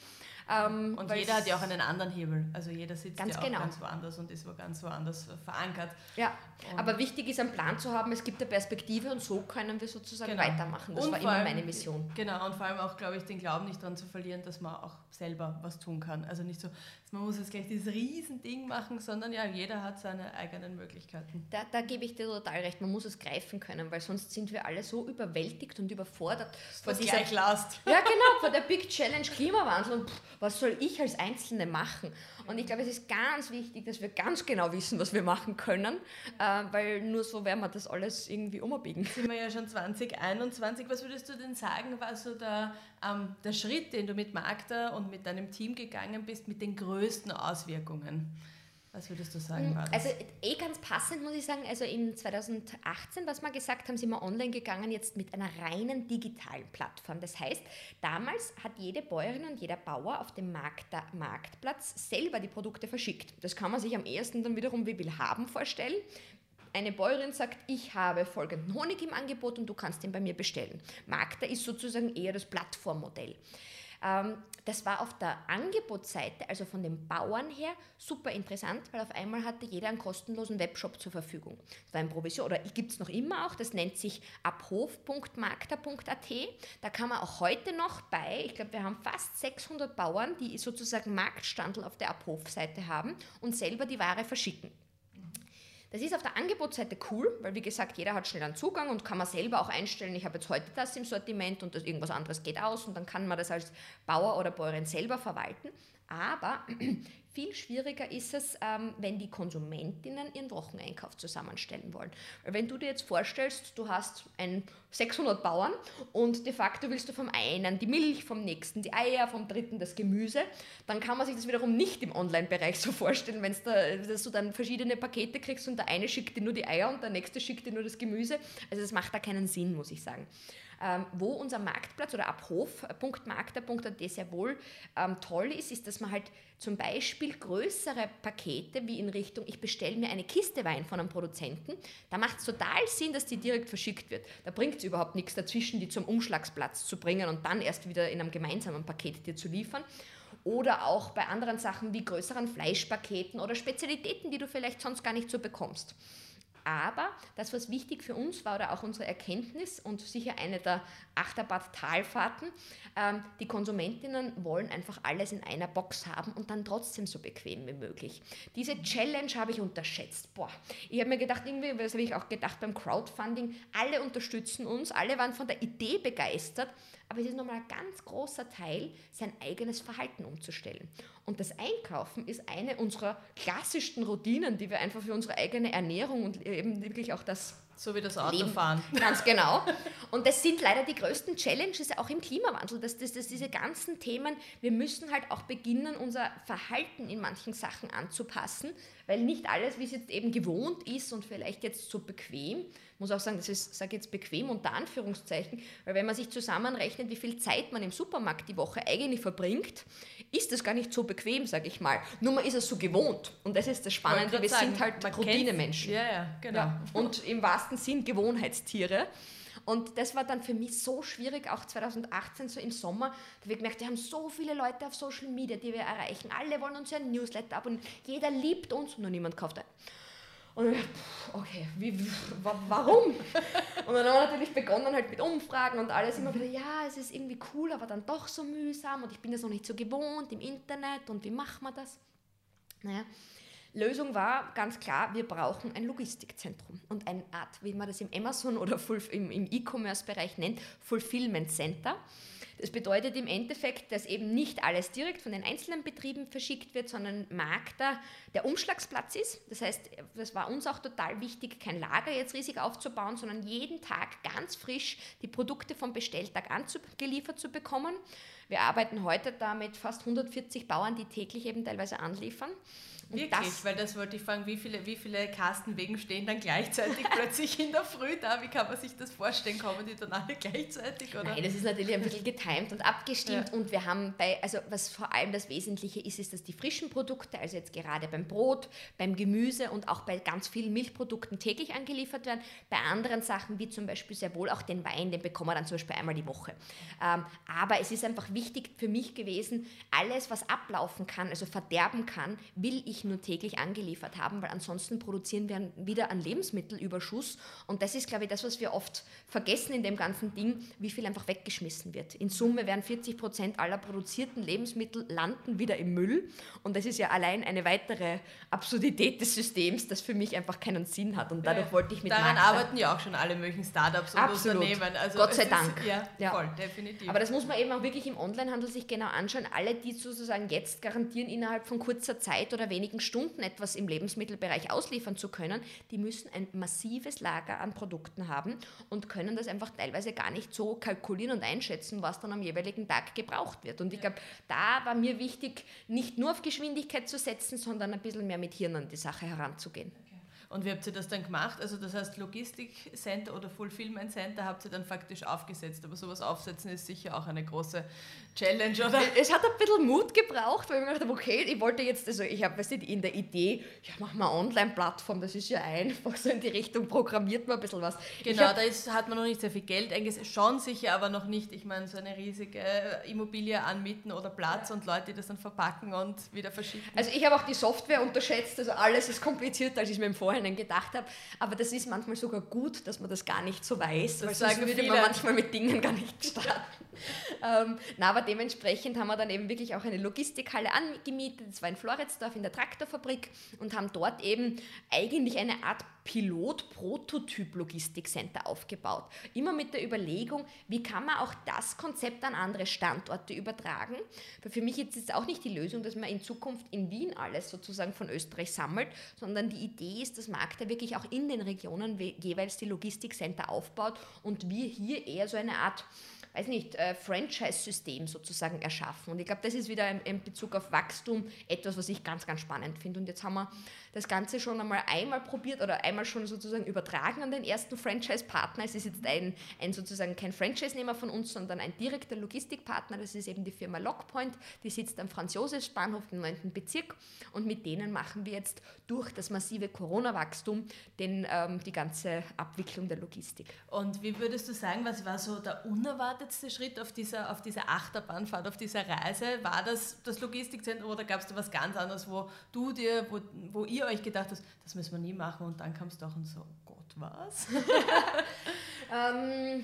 Ähm, und jeder hat ja auch einen anderen Hebel. Also jeder sitzt ganz ja auch genau. ganz woanders und ist wo ganz woanders verankert. Ja, und aber wichtig ist, einen Plan zu haben, es gibt eine Perspektive und so können wir sozusagen genau. weitermachen. Das und war immer allem, meine Mission. Genau, und vor allem auch, glaube ich, den Glauben nicht daran zu verlieren, dass man auch selber was tun kann. Also nicht so, man muss jetzt gleich dieses Riesending machen, sondern ja, jeder hat seine eigenen Möglichkeiten. Da, da gebe ich dir total recht, man muss es greifen können, weil sonst sind wir alle so überwältigt und überfordert. Vor dieser, gleich last. Ja, genau, vor der Big Challenge Klimawandel und pff, was soll ich als Einzelne machen? Und ich glaube, es ist ganz wichtig, dass wir ganz genau wissen, was wir machen können, äh, weil nur so werden wir das alles irgendwie umbiegen. Sind wir ja schon 2021. Was würdest du denn sagen, war so der, ähm, der Schritt, den du mit Magda und mit deinem Team gegangen bist, mit den größten Auswirkungen? Was würdest du sagen? Mm, also eh ganz passend muss ich sagen, also in 2018, was wir gesagt haben, sind wir online gegangen jetzt mit einer reinen digitalen Plattform. Das heißt, damals hat jede Bäuerin und jeder Bauer auf dem Markt, Marktplatz selber die Produkte verschickt. Das kann man sich am ehesten dann wiederum wie will haben vorstellen. Eine Bäuerin sagt, ich habe folgenden Honig im Angebot und du kannst ihn bei mir bestellen. Magda ist sozusagen eher das Plattformmodell. Ähm, das war auf der Angebotsseite, also von den Bauern her, super interessant, weil auf einmal hatte jeder einen kostenlosen Webshop zur Verfügung. Das war ein Provision, oder gibt es noch immer auch, das nennt sich abhof.markter.at. Da kann man auch heute noch bei, ich glaube, wir haben fast 600 Bauern, die sozusagen Marktstandel auf der Abhofseite haben und selber die Ware verschicken. Das ist auf der Angebotsseite cool, weil wie gesagt, jeder hat schnell einen Zugang und kann man selber auch einstellen, ich habe jetzt heute das im Sortiment und das, irgendwas anderes geht aus und dann kann man das als Bauer oder Bäuerin selber verwalten. Aber viel schwieriger ist es, ähm, wenn die Konsumentinnen ihren Wocheneinkauf zusammenstellen wollen. Wenn du dir jetzt vorstellst, du hast ein 600 Bauern und de facto willst du vom einen die Milch, vom nächsten die Eier, vom dritten das Gemüse, dann kann man sich das wiederum nicht im Online-Bereich so vorstellen, wenn da, du dann verschiedene Pakete kriegst und der eine schickt dir nur die Eier und der nächste schickt dir nur das Gemüse. Also das macht da keinen Sinn, muss ich sagen. Ähm, wo unser Marktplatz oder abhof.markter.at sehr wohl ähm, toll ist, ist, dass man halt zum Beispiel größere Pakete wie in Richtung, ich bestelle mir eine Kiste Wein von einem Produzenten, da macht es total Sinn, dass die direkt verschickt wird. Da bringt es überhaupt nichts dazwischen, die zum Umschlagsplatz zu bringen und dann erst wieder in einem gemeinsamen Paket dir zu liefern oder auch bei anderen Sachen wie größeren Fleischpaketen oder Spezialitäten, die du vielleicht sonst gar nicht so bekommst. Aber das, was wichtig für uns war, oder auch unsere Erkenntnis und sicher eine der Achterbad-Talfahrten, ähm, die Konsumentinnen wollen einfach alles in einer Box haben und dann trotzdem so bequem wie möglich. Diese Challenge habe ich unterschätzt. Boah, ich habe mir gedacht, irgendwie, das habe ich auch gedacht beim Crowdfunding, alle unterstützen uns, alle waren von der Idee begeistert, aber es ist nochmal ein ganz großer Teil, sein eigenes Verhalten umzustellen. Und das Einkaufen ist eine unserer klassischsten Routinen, die wir einfach für unsere eigene Ernährung und eben wirklich auch das so wie das Autofahren. Ganz genau. Und das sind leider die größten Challenges auch im Klimawandel, dass, dass, dass diese ganzen Themen, wir müssen halt auch beginnen, unser Verhalten in manchen Sachen anzupassen, weil nicht alles, wie es jetzt eben gewohnt ist und vielleicht jetzt so bequem, muss auch sagen, das ist, sage jetzt bequem unter Anführungszeichen, weil wenn man sich zusammenrechnet, wie viel Zeit man im Supermarkt die Woche eigentlich verbringt, ist das gar nicht so bequem, sage ich mal. Nur man ist es so gewohnt und das ist das Spannende, wir sagen, sind halt Routinemenschen. Ja, ja, genau. Ja. Und im wahrsten Sinn Gewohnheitstiere. Und das war dann für mich so schwierig, auch 2018, so im Sommer. Da habe ich gemerkt, wir haben so viele Leute auf Social Media, die wir erreichen. Alle wollen uns ja ein Newsletter abonnieren. Jeder liebt uns, nur niemand kauft ein. Und ich, okay, wie, warum? Und dann haben wir natürlich begonnen halt mit Umfragen und alles immer wieder, ja, es ist irgendwie cool, aber dann doch so mühsam und ich bin das noch nicht so gewohnt im Internet und wie macht man das? Naja, Lösung war ganz klar, wir brauchen ein Logistikzentrum und eine Art, wie man das im Amazon oder im E-Commerce-Bereich nennt, Fulfillment Center. Das bedeutet im Endeffekt, dass eben nicht alles direkt von den einzelnen Betrieben verschickt wird, sondern Magda der Umschlagsplatz ist. Das heißt, das war uns auch total wichtig, kein Lager jetzt riesig aufzubauen, sondern jeden Tag ganz frisch die Produkte vom Bestelltag angeliefert zu bekommen. Wir arbeiten heute da mit fast 140 Bauern, die täglich eben teilweise anliefern. Wirklich, das, weil das wollte ich fragen, wie viele, wie viele Kastenwegen stehen dann gleichzeitig plötzlich in der Früh da? Wie kann man sich das vorstellen? Kommen die dann alle gleichzeitig? Oder? Nein, das ist natürlich ein bisschen getimt und abgestimmt ja. und wir haben bei, also was vor allem das Wesentliche ist, ist, dass die frischen Produkte, also jetzt gerade beim Brot, beim Gemüse und auch bei ganz vielen Milchprodukten täglich angeliefert werden. Bei anderen Sachen, wie zum Beispiel sehr wohl auch den Wein, den bekommen wir dann zum Beispiel einmal die Woche. Ähm, aber es ist einfach wichtig für mich gewesen, alles, was ablaufen kann, also verderben kann, will ich nur täglich angeliefert haben, weil ansonsten produzieren wir wieder einen Lebensmittelüberschuss. Und das ist, glaube ich, das, was wir oft vergessen in dem ganzen Ding, wie viel einfach weggeschmissen wird. In Summe werden 40 Prozent aller produzierten Lebensmittel landen wieder im Müll. Und das ist ja allein eine weitere Absurdität des Systems, das für mich einfach keinen Sinn hat. Und dadurch ja, wollte ich mit Daran Markt arbeiten ja auch schon alle möglichen Startups und Absolut. Unternehmen. Also Gott sei Dank. Ist, ja, ja, voll, definitiv. Aber das muss man eben auch wirklich im Onlinehandel sich genau anschauen. Alle, die sozusagen jetzt garantieren, innerhalb von kurzer Zeit oder wenigen Stunden etwas im Lebensmittelbereich ausliefern zu können, die müssen ein massives Lager an Produkten haben und können das einfach teilweise gar nicht so kalkulieren und einschätzen, was dann am jeweiligen Tag gebraucht wird. Und ich glaube, da war mir wichtig, nicht nur auf Geschwindigkeit zu setzen, sondern ein bisschen mehr mit Hirn an die Sache heranzugehen. Und wie habt ihr das dann gemacht? Also das heißt Logistikcenter oder Fulfillment Center habt ihr dann faktisch aufgesetzt, aber sowas aufsetzen ist sicher auch eine große Challenge, oder? Es hat ein bisschen Mut gebraucht, weil ich mir gedacht habe, okay, ich wollte jetzt, also ich habe in der Idee, ja, mach mal eine Online-Plattform, das ist ja einfach so in die Richtung, programmiert man ein bisschen was. Genau, hab, da ist, hat man noch nicht sehr viel Geld eingesetzt, schon sicher, aber noch nicht, ich meine, so eine riesige Immobilie anmieten oder Platz ja. und Leute, die das dann verpacken und wieder verschicken. Also ich habe auch die Software unterschätzt, also alles ist komplizierter, als ich mir im Vorhinein Vorhinein gedacht habe. Aber das ist manchmal sogar gut, dass man das gar nicht so weiß, das weil sonst würde man manchmal mit Dingen gar nicht starten. ähm, na, aber dementsprechend haben wir dann eben wirklich auch eine Logistikhalle angemietet. Das war in Floridsdorf in der Traktorfabrik und haben dort eben eigentlich eine Art Pilot-Prototyp-Logistikcenter aufgebaut. Immer mit der Überlegung, wie kann man auch das Konzept an andere Standorte übertragen. Weil für mich ist es auch nicht die Lösung, dass man in Zukunft in Wien alles sozusagen von Österreich sammelt, sondern die Idee ist, dass Markt wirklich auch in den Regionen jeweils die Logistikcenter aufbaut und wir hier eher so eine Art weiß nicht, äh, Franchise-System sozusagen erschaffen. Und ich glaube, das ist wieder in Bezug auf Wachstum etwas, was ich ganz, ganz spannend finde. Und jetzt haben wir das Ganze schon einmal einmal probiert oder einmal schon sozusagen übertragen an den ersten Franchise-Partner. Es ist jetzt ein, ein sozusagen kein Franchise-Nehmer von uns, sondern ein direkter Logistikpartner. Das ist eben die Firma Lockpoint. Die sitzt am Franz-Josefs-Bahnhof im 9. Bezirk. Und mit denen machen wir jetzt durch das massive Corona-Wachstum ähm, die ganze Abwicklung der Logistik. Und wie würdest du sagen, was war so der unerwartetste Schritt auf dieser, auf dieser Achterbahnfahrt, auf dieser Reise? War das das Logistikzentrum oder gab es da was ganz anderes, wo du dir, wo, wo ihr ihr euch gedacht habt, das müssen wir nie machen und dann kam es doch und so, Gott, was? ähm,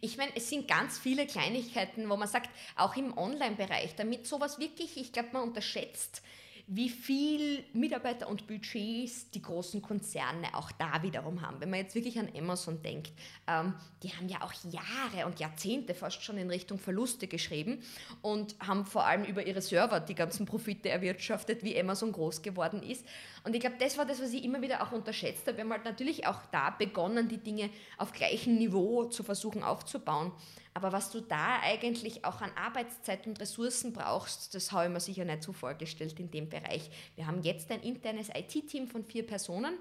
ich meine, es sind ganz viele Kleinigkeiten, wo man sagt, auch im Online-Bereich, damit sowas wirklich, ich glaube, man unterschätzt, wie viel Mitarbeiter und Budgets die großen Konzerne auch da wiederum haben. Wenn man jetzt wirklich an Amazon denkt, ähm, die haben ja auch Jahre und Jahrzehnte fast schon in Richtung Verluste geschrieben und haben vor allem über ihre Server die ganzen Profite erwirtschaftet, wie Amazon groß geworden ist. Und ich glaube, das war das, was ich immer wieder auch unterschätzt habe. Wir haben halt natürlich auch da begonnen, die Dinge auf gleichem Niveau zu versuchen aufzubauen. Aber was du da eigentlich auch an Arbeitszeit und Ressourcen brauchst, das habe ich mir sicher nicht so vorgestellt in dem Bereich. Wir haben jetzt ein internes IT-Team von vier Personen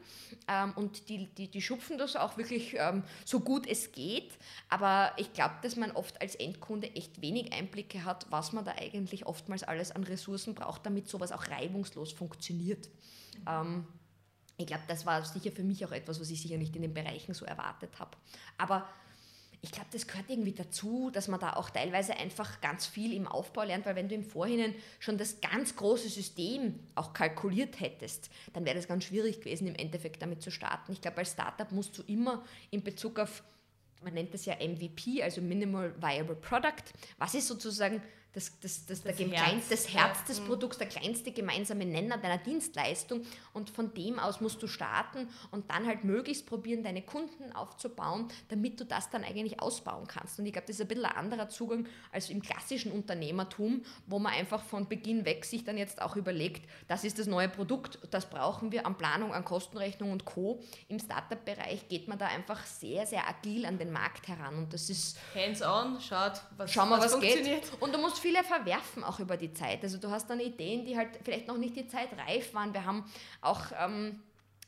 ähm, und die, die, die schupfen das auch wirklich ähm, so gut es geht. Aber ich glaube, dass man oft als Endkunde echt wenig Einblicke hat, was man da eigentlich oftmals alles an Ressourcen braucht, damit sowas auch reibungslos funktioniert. Ähm, ich glaube, das war sicher für mich auch etwas, was ich sicher nicht in den Bereichen so erwartet habe. Aber ich glaube, das gehört irgendwie dazu, dass man da auch teilweise einfach ganz viel im Aufbau lernt, weil wenn du im Vorhinein schon das ganz große System auch kalkuliert hättest, dann wäre das ganz schwierig gewesen, im Endeffekt damit zu starten. Ich glaube, als Startup musst du immer in Bezug auf, man nennt das ja MVP, also Minimal Viable Product, was ist sozusagen das, das, das, das, Herz, klein, das Herz des mhm. Produkts, der kleinste gemeinsame Nenner deiner Dienstleistung. Und von dem aus musst du starten und dann halt möglichst probieren, deine Kunden aufzubauen, damit du das dann eigentlich ausbauen kannst. Und ich glaube, das ist ein bisschen ein anderer Zugang als im klassischen Unternehmertum, wo man einfach von Beginn weg sich dann jetzt auch überlegt, das ist das neue Produkt, das brauchen wir an Planung, an Kostenrechnung und Co. Im Startup-Bereich geht man da einfach sehr, sehr agil an den Markt heran und das ist... Hands-on, schaut, was, Schau mal, was, was geht. Und du musst viele verwerfen auch über die Zeit. Also du hast dann Ideen, die halt vielleicht noch nicht die Zeit reif waren. Wir haben auch... Ähm,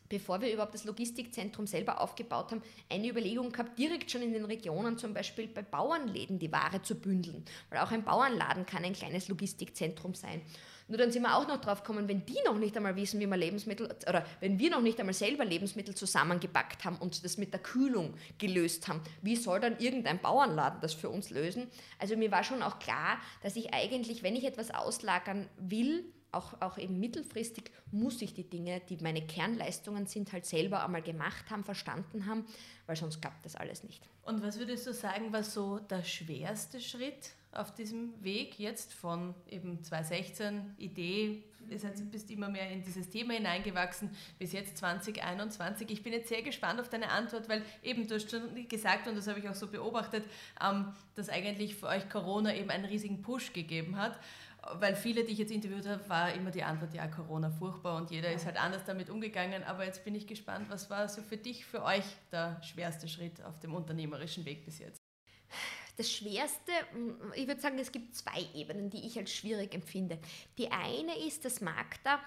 bevor wir überhaupt das Logistikzentrum selber aufgebaut haben, eine Überlegung gehabt, direkt schon in den Regionen zum Beispiel bei Bauernläden die Ware zu bündeln. Weil auch ein Bauernladen kann ein kleines Logistikzentrum sein. Nur dann sind wir auch noch drauf gekommen, wenn die noch nicht einmal wissen, wie man Lebensmittel, oder wenn wir noch nicht einmal selber Lebensmittel zusammengepackt haben und das mit der Kühlung gelöst haben, wie soll dann irgendein Bauernladen das für uns lösen? Also mir war schon auch klar, dass ich eigentlich, wenn ich etwas auslagern will, auch, auch eben mittelfristig muss ich die Dinge, die meine Kernleistungen sind, halt selber einmal gemacht haben, verstanden haben, weil sonst klappt das alles nicht. Und was würdest du sagen, war so der schwerste Schritt auf diesem Weg jetzt von eben 2016 Idee, du bist immer mehr in dieses Thema hineingewachsen, bis jetzt 2021. Ich bin jetzt sehr gespannt auf deine Antwort, weil eben du hast schon gesagt, und das habe ich auch so beobachtet, ähm, dass eigentlich für euch Corona eben einen riesigen Push gegeben hat weil viele, die ich jetzt interviewt habe, war immer die Antwort, ja, Corona furchtbar und jeder ist halt anders damit umgegangen. Aber jetzt bin ich gespannt, was war so für dich, für euch der schwerste Schritt auf dem unternehmerischen Weg bis jetzt? Das Schwerste, ich würde sagen, es gibt zwei Ebenen, die ich als schwierig empfinde. Die eine ist, dass Magda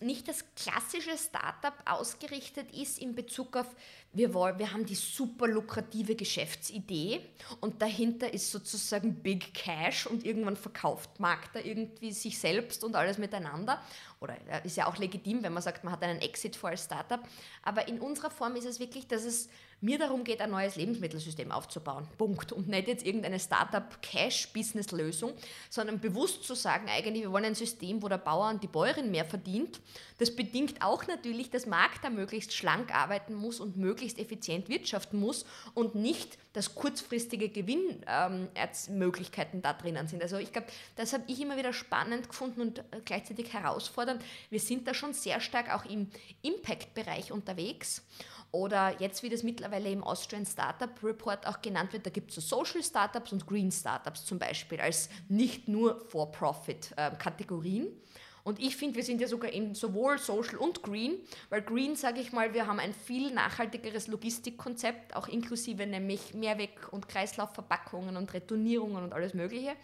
nicht das klassische Startup ausgerichtet ist in Bezug auf, wir, wollen, wir haben die super lukrative Geschäftsidee und dahinter ist sozusagen Big Cash und irgendwann verkauft Magda irgendwie sich selbst und alles miteinander. Oder ist ja auch legitim, wenn man sagt, man hat einen Exit vor als Startup. Aber in unserer Form ist es wirklich, dass es mir darum geht, ein neues Lebensmittelsystem aufzubauen. Punkt. Und nicht jetzt irgendeine Startup-Cash-Business-Lösung, sondern bewusst zu sagen, eigentlich, wir wollen ein System, wo der Bauer und die Bäuerin mehr verdient. Das bedingt auch natürlich, dass Markt da möglichst schlank arbeiten muss und möglichst effizient wirtschaften muss und nicht, dass kurzfristige Gewinnmöglichkeiten ähm, da drinnen sind. Also ich glaube, das habe ich immer wieder spannend gefunden und äh, gleichzeitig herausfordernd. Wir sind da schon sehr stark auch im Impact-Bereich unterwegs. Oder jetzt, wie das mittlerweile im Austrian Startup Report auch genannt wird, da gibt es so Social Startups und Green Startups zum Beispiel als nicht nur For-Profit-Kategorien. Ähm, und ich finde, wir sind ja sogar in sowohl Social und Green, weil Green, sage ich mal, wir haben ein viel nachhaltigeres Logistikkonzept, auch inklusive nämlich Mehrweg- und Kreislaufverpackungen und Retournierungen und alles Mögliche.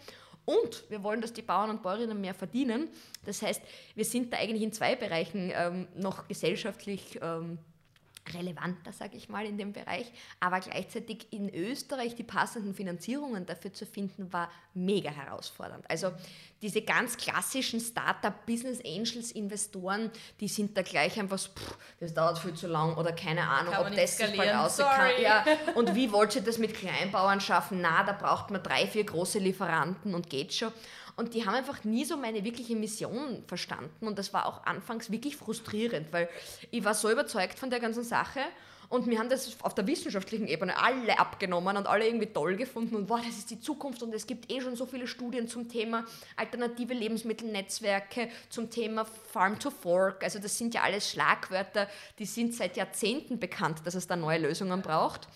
Und wir wollen, dass die Bauern und Bäuerinnen mehr verdienen. Das heißt, wir sind da eigentlich in zwei Bereichen ähm, noch gesellschaftlich ähm, relevanter, sage ich mal, in dem Bereich. Aber gleichzeitig in Österreich die passenden Finanzierungen dafür zu finden, war mega herausfordernd. Also diese ganz klassischen Startup, Business Angels, Investoren, die sind da gleich einfach so, pff, das dauert viel zu lang oder keine Ahnung, ob das sich bald aus kann. Ja, und wie wollt ihr das mit Kleinbauern schaffen? Na, da braucht man drei, vier große Lieferanten und geht schon. Und die haben einfach nie so meine wirkliche Mission verstanden. Und das war auch anfangs wirklich frustrierend, weil ich war so überzeugt von der ganzen Sache. Und wir haben das auf der wissenschaftlichen Ebene alle abgenommen und alle irgendwie toll gefunden und wow, das ist die Zukunft und es gibt eh schon so viele Studien zum Thema alternative Lebensmittelnetzwerke, zum Thema Farm to Fork. Also das sind ja alles Schlagwörter, die sind seit Jahrzehnten bekannt, dass es da neue Lösungen braucht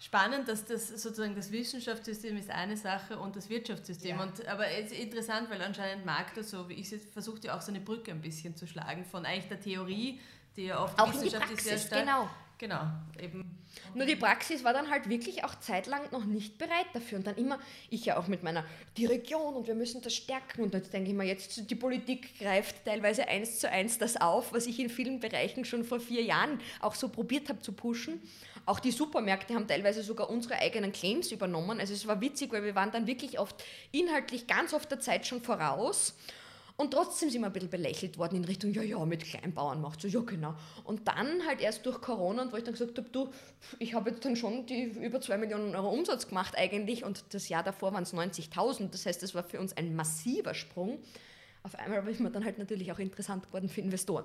spannend, dass das sozusagen das Wissenschaftssystem ist eine Sache und das Wirtschaftssystem. Ja. Und, aber es ist interessant, weil anscheinend mag das so, wie ich versuche ja auch so eine Brücke ein bisschen zu schlagen von eigentlich der Theorie, die ja oft auch Wissenschaft ist sehr stark. Genau. Genau, eben. Nur die Praxis war dann halt wirklich auch zeitlang noch nicht bereit dafür. Und dann immer, ich ja auch mit meiner, die Region und wir müssen das stärken. Und jetzt denke ich mir, jetzt die Politik greift teilweise eins zu eins das auf, was ich in vielen Bereichen schon vor vier Jahren auch so probiert habe zu pushen. Auch die Supermärkte haben teilweise sogar unsere eigenen Claims übernommen. Also es war witzig, weil wir waren dann wirklich oft inhaltlich ganz oft der Zeit schon voraus. Und trotzdem sind wir ein bisschen belächelt worden in Richtung, ja, ja, mit Kleinbauern macht so, ja, genau. Und dann halt erst durch Corona und wo ich dann gesagt habe, du, ich habe jetzt dann schon die über 2 Millionen Euro Umsatz gemacht eigentlich und das Jahr davor waren es 90.000. Das heißt, das war für uns ein massiver Sprung. Auf einmal ist man dann halt natürlich auch interessant geworden für Investoren.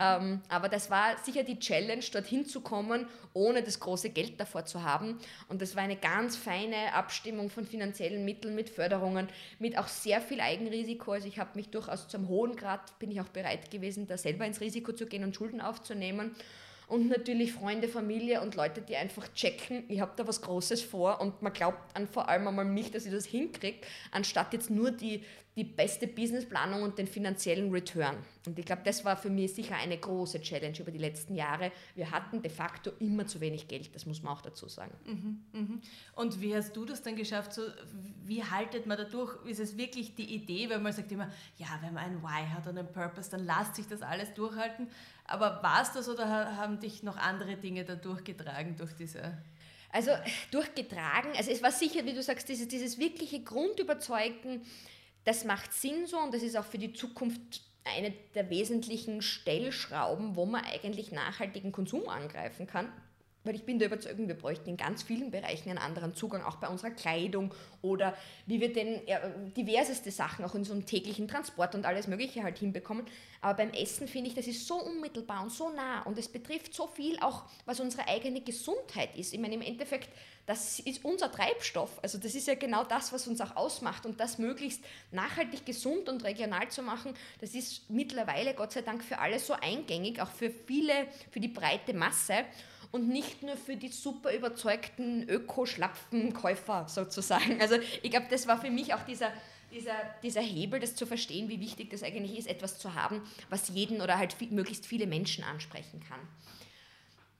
Ähm, aber das war sicher die Challenge, dorthin zu kommen, ohne das große Geld davor zu haben. Und das war eine ganz feine Abstimmung von finanziellen Mitteln mit Förderungen, mit auch sehr viel Eigenrisiko. Also ich habe mich durchaus zum hohen Grad, bin ich auch bereit gewesen, da selber ins Risiko zu gehen und Schulden aufzunehmen und natürlich Freunde, Familie und Leute, die einfach checken, ich habe da was Großes vor und man glaubt an vor allem einmal mich, dass ich das hinkriege, anstatt jetzt nur die, die beste Businessplanung und den finanziellen Return. Und ich glaube, das war für mich sicher eine große Challenge über die letzten Jahre. Wir hatten de facto immer zu wenig Geld, das muss man auch dazu sagen. Mhm, mhm. Und wie hast du das dann geschafft? So, wie haltet man dadurch? Ist es wirklich die Idee, weil man sagt immer, ja, wenn man ein Why hat und ein Purpose, dann lasst sich das alles durchhalten. Aber war es das oder haben dich noch andere Dinge da durchgetragen durch diese... Also durchgetragen, also es war sicher, wie du sagst, dieses, dieses wirkliche Grundüberzeugen, das macht Sinn so und das ist auch für die Zukunft eine der wesentlichen Stellschrauben, wo man eigentlich nachhaltigen Konsum angreifen kann. Weil ich bin der Überzeugung, wir bräuchten in ganz vielen Bereichen einen anderen Zugang, auch bei unserer Kleidung oder wie wir denn diverseste Sachen auch in einem täglichen Transport und alles Mögliche halt hinbekommen. Aber beim Essen finde ich, das ist so unmittelbar und so nah und es betrifft so viel auch, was unsere eigene Gesundheit ist. Ich meine, im Endeffekt, das ist unser Treibstoff. Also das ist ja genau das, was uns auch ausmacht und das möglichst nachhaltig gesund und regional zu machen, das ist mittlerweile Gott sei Dank für alle so eingängig, auch für viele, für die breite Masse und nicht nur für die super überzeugten Öko-Schlapfen-Käufer sozusagen. Also ich glaube, das war für mich auch dieser, dieser, dieser Hebel, das zu verstehen, wie wichtig das eigentlich ist, etwas zu haben, was jeden oder halt viel, möglichst viele Menschen ansprechen kann.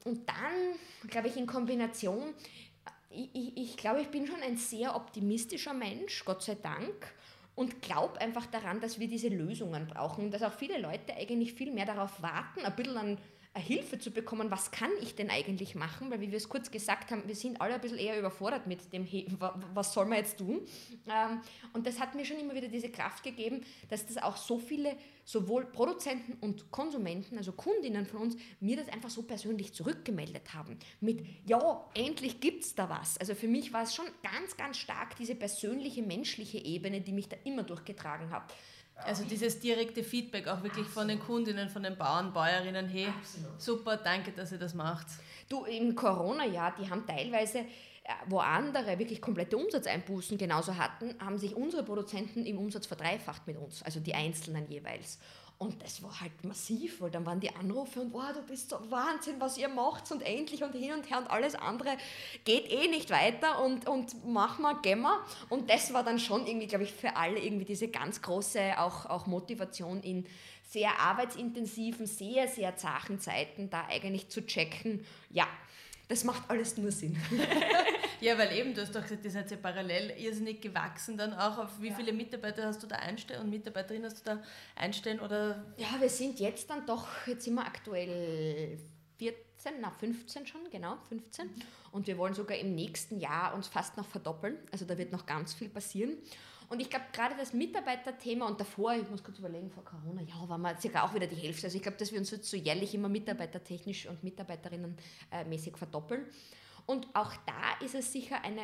Und dann, glaube ich, in Kombination, ich, ich, ich glaube, ich bin schon ein sehr optimistischer Mensch, Gott sei Dank und glaube einfach daran, dass wir diese Lösungen brauchen dass auch viele Leute eigentlich viel mehr darauf warten, ein bisschen an Hilfe zu bekommen, was kann ich denn eigentlich machen, weil wie wir es kurz gesagt haben, wir sind alle ein bisschen eher überfordert mit dem, was soll man jetzt tun. Ähm, und das hat mir schon immer wieder diese Kraft gegeben, dass das auch so viele, sowohl Produzenten und Konsumenten, also Kundinnen von uns, mir das einfach so persönlich zurückgemeldet haben. Mit, ja, endlich gibt es da was. Also für mich war es schon ganz, ganz stark diese persönliche, menschliche Ebene, die mich da immer durchgetragen hat. Also dieses direkte Feedback auch wirklich Absolut. von den Kundinnen, von den Bauern, Bäuerinnen, hey, Absolut. super, danke, dass ihr das macht. Du, im Corona-Jahr, die haben teilweise, äh, wo andere wirklich komplette Umsatzeinbußen genauso hatten, haben sich unsere Produzenten im Umsatz verdreifacht mit uns, also die Einzelnen jeweils. Und das war halt massiv, weil dann waren die Anrufe und, wow, du bist so Wahnsinn, was ihr macht und endlich und hin und her und alles andere geht eh nicht weiter und, und mach mal, geh mal. Und das war dann schon irgendwie, glaube ich, für alle irgendwie diese ganz große auch, auch Motivation in sehr arbeitsintensiven, sehr, sehr zachen Zeiten da eigentlich zu checken, ja, das macht alles nur Sinn. ja, weil eben, du hast doch gesagt, ihr seid ja parallel irrsinnig gewachsen dann auch. Auf wie ja. viele Mitarbeiter hast du da einstellen und Mitarbeiterinnen hast du da einstellen? Oder? Ja, wir sind jetzt dann doch, jetzt sind wir aktuell 14, na 15 schon, genau, 15. Mhm. Und wir wollen sogar im nächsten Jahr uns fast noch verdoppeln. Also da wird noch ganz viel passieren. Und ich glaube, gerade das Mitarbeiterthema und davor, ich muss kurz überlegen, vor Corona, ja, waren wir circa auch wieder die Hälfte. Also ich glaube, dass wir uns jetzt so jährlich immer mitarbeitertechnisch und mitarbeiterinnenmäßig verdoppeln. Und auch da ist es sicher eine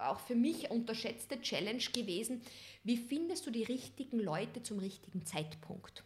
auch für mich unterschätzte Challenge gewesen. Wie findest du die richtigen Leute zum richtigen Zeitpunkt?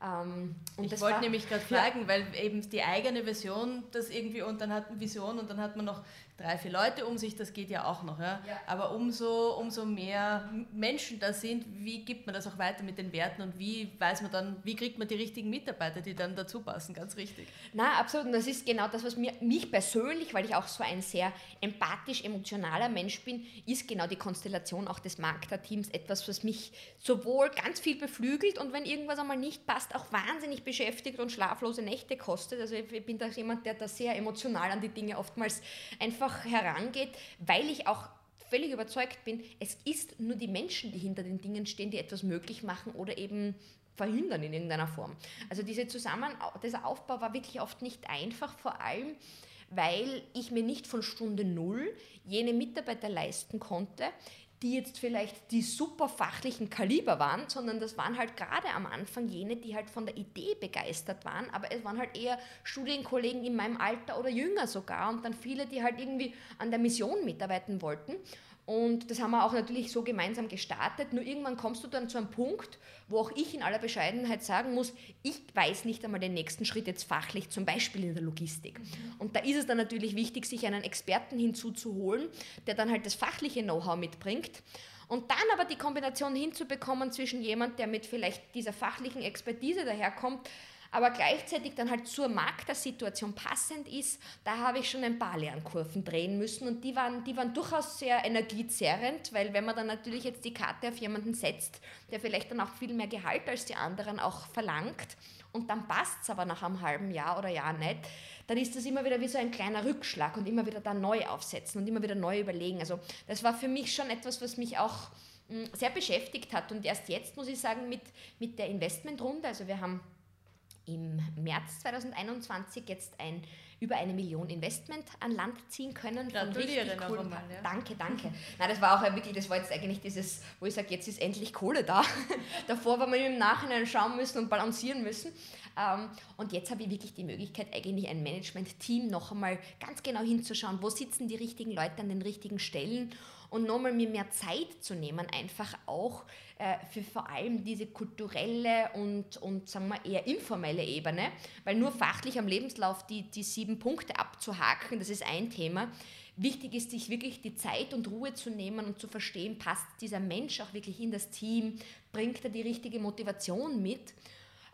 Ähm, ich wollte nämlich gerade fragen, weil eben die eigene Version das irgendwie und dann hat man Vision und dann hat man noch drei, vier Leute um sich, das geht ja auch noch. Ja? ja. Aber umso, umso mehr Menschen da sind, wie gibt man das auch weiter mit den Werten und wie weiß man dann, wie kriegt man die richtigen Mitarbeiter, die dann dazu passen, ganz richtig. Na, absolut. Und das ist genau das, was mir, mich persönlich, weil ich auch so ein sehr empathisch, emotionaler Mensch bin, ist genau die Konstellation auch des Markter-Teams etwas, was mich sowohl ganz viel beflügelt und wenn irgendwas einmal nicht passt, auch wahnsinnig beschäftigt und schlaflose Nächte kostet. Also ich bin da jemand, der da sehr emotional an die Dinge oftmals einfach einfach herangeht, weil ich auch völlig überzeugt bin, es ist nur die Menschen, die hinter den Dingen stehen, die etwas möglich machen oder eben verhindern in irgendeiner Form. Also diese Zusammen dieser Aufbau war wirklich oft nicht einfach, vor allem weil ich mir nicht von Stunde Null jene Mitarbeiter leisten konnte, die jetzt vielleicht die super fachlichen Kaliber waren, sondern das waren halt gerade am Anfang jene, die halt von der Idee begeistert waren, aber es waren halt eher Studienkollegen in meinem Alter oder jünger sogar und dann viele, die halt irgendwie an der Mission mitarbeiten wollten. Und das haben wir auch natürlich so gemeinsam gestartet. Nur irgendwann kommst du dann zu einem Punkt, wo auch ich in aller Bescheidenheit sagen muss, ich weiß nicht einmal den nächsten Schritt jetzt fachlich, zum Beispiel in der Logistik. Und da ist es dann natürlich wichtig, sich einen Experten hinzuzuholen, der dann halt das fachliche Know-how mitbringt. Und dann aber die Kombination hinzubekommen zwischen jemand, der mit vielleicht dieser fachlichen Expertise daherkommt, aber gleichzeitig dann halt zur Marktersituation passend ist, da habe ich schon ein paar Lernkurven drehen müssen und die waren, die waren durchaus sehr energiezerrend, weil wenn man dann natürlich jetzt die Karte auf jemanden setzt, der vielleicht dann auch viel mehr Gehalt als die anderen auch verlangt und dann passt es aber nach einem halben Jahr oder Jahr nicht, dann ist das immer wieder wie so ein kleiner Rückschlag und immer wieder da neu aufsetzen und immer wieder neu überlegen. Also das war für mich schon etwas, was mich auch hm, sehr beschäftigt hat und erst jetzt muss ich sagen mit, mit der Investmentrunde, also wir haben im März 2021 jetzt ein über eine Million Investment an Land ziehen können. Gratuliere noch coolen, einmal. Ja. Danke, danke. Nein, das war auch wirklich, das war jetzt eigentlich dieses, wo ich sage, jetzt ist endlich Kohle da. Davor war man im Nachhinein schauen müssen und balancieren müssen. Ähm, und jetzt habe ich wirklich die Möglichkeit, eigentlich ein Management-Team noch einmal ganz genau hinzuschauen, wo sitzen die richtigen Leute an den richtigen Stellen und nochmal mir mehr Zeit zu nehmen, einfach auch für vor allem diese kulturelle und, und sagen wir eher informelle Ebene, weil nur fachlich am Lebenslauf die, die sieben Punkte abzuhaken, das ist ein Thema. Wichtig ist, sich wirklich die Zeit und Ruhe zu nehmen und zu verstehen, passt dieser Mensch auch wirklich in das Team, bringt er die richtige Motivation mit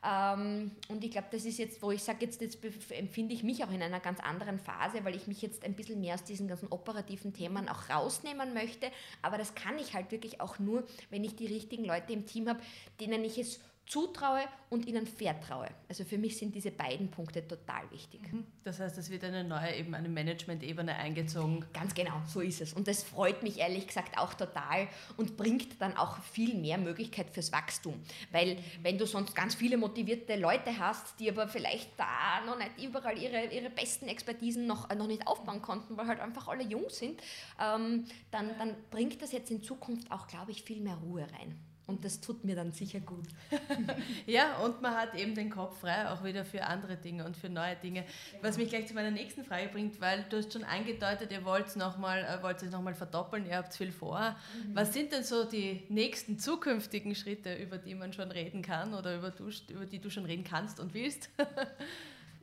und ich glaube, das ist jetzt, wo ich sage, jetzt, jetzt empfinde ich mich auch in einer ganz anderen Phase, weil ich mich jetzt ein bisschen mehr aus diesen ganzen operativen Themen auch rausnehmen möchte. Aber das kann ich halt wirklich auch nur, wenn ich die richtigen Leute im Team habe, denen ich es zutraue und ihnen vertraue. Also für mich sind diese beiden Punkte total wichtig. Mhm. Das heißt, es wird eine neue eben eine Management-Ebene eingezogen. Ganz genau, so ist es. Und das freut mich ehrlich gesagt auch total und bringt dann auch viel mehr Möglichkeit fürs Wachstum. Weil wenn du sonst ganz viele motivierte Leute hast, die aber vielleicht da noch nicht überall ihre, ihre besten Expertisen noch, noch nicht aufbauen konnten, weil halt einfach alle jung sind, ähm, dann, dann bringt das jetzt in Zukunft auch, glaube ich, viel mehr Ruhe rein. Und das tut mir dann sicher gut. ja, und man hat eben den Kopf frei, auch wieder für andere Dinge und für neue Dinge. Was mich gleich zu meiner nächsten Frage bringt, weil du hast schon angedeutet, ihr wollt es nochmal äh, noch verdoppeln, ihr habt viel vor. Mhm. Was sind denn so die nächsten zukünftigen Schritte, über die man schon reden kann oder über, du, über die du schon reden kannst und willst?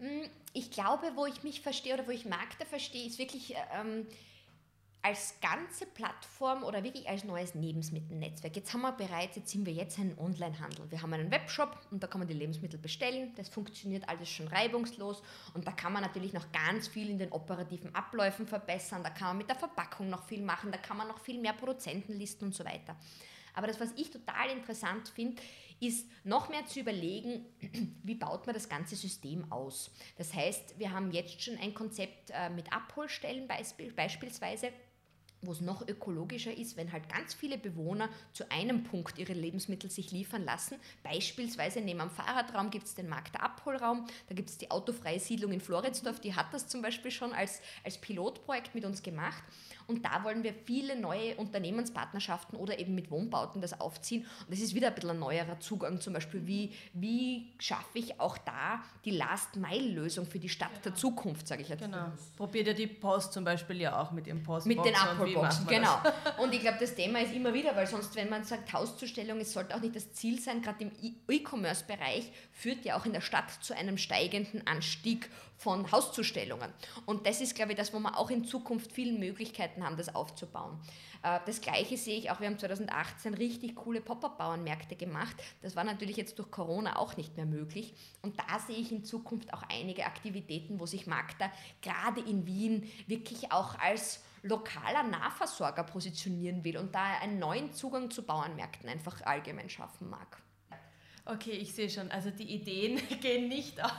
Mm, ich glaube, wo ich mich verstehe oder wo ich Markte verstehe, ist wirklich... Ähm, als ganze Plattform oder wirklich als neues Lebensmittelnetzwerk. Jetzt haben wir bereits, jetzt sind wir jetzt ein Onlinehandel. Wir haben einen Webshop und da kann man die Lebensmittel bestellen. Das funktioniert alles schon reibungslos und da kann man natürlich noch ganz viel in den operativen Abläufen verbessern. Da kann man mit der Verpackung noch viel machen, da kann man noch viel mehr Produzentenlisten und so weiter. Aber das, was ich total interessant finde, ist noch mehr zu überlegen, wie baut man das ganze System aus. Das heißt, wir haben jetzt schon ein Konzept äh, mit Abholstellen beispielsweise wo es noch ökologischer ist, wenn halt ganz viele Bewohner zu einem Punkt ihre Lebensmittel sich liefern lassen. Beispielsweise neben am Fahrradraum gibt es den Markt der Abholraum, da gibt es die autofreie Siedlung in Floridsdorf, die hat das zum Beispiel schon als, als Pilotprojekt mit uns gemacht. Und da wollen wir viele neue Unternehmenspartnerschaften oder eben mit Wohnbauten das aufziehen. Und das ist wieder ein bisschen ein neuerer Zugang, zum Beispiel, wie, wie schaffe ich auch da die Last-Mile-Lösung für die Stadt genau. der Zukunft, sage ich jetzt. Genau. Probiert ja die Post zum Beispiel ja auch mit ihrem Postbox. Mit den Abholboxen, genau. Und ich glaube, das Thema ist immer wieder, weil sonst, wenn man sagt Hauszustellung, es sollte auch nicht das Ziel sein, gerade im E-Commerce-Bereich führt ja auch in der Stadt zu einem steigenden Anstieg von Hauszustellungen. Und das ist, glaube ich, das, wo wir auch in Zukunft viele Möglichkeiten haben, das aufzubauen. Äh, das Gleiche sehe ich auch, wir haben 2018 richtig coole Pop-up-Bauernmärkte gemacht. Das war natürlich jetzt durch Corona auch nicht mehr möglich. Und da sehe ich in Zukunft auch einige Aktivitäten, wo sich Magda gerade in Wien wirklich auch als lokaler Nahversorger positionieren will und da einen neuen Zugang zu Bauernmärkten einfach allgemein schaffen mag. Okay, ich sehe schon. Also die Ideen gehen nicht auf.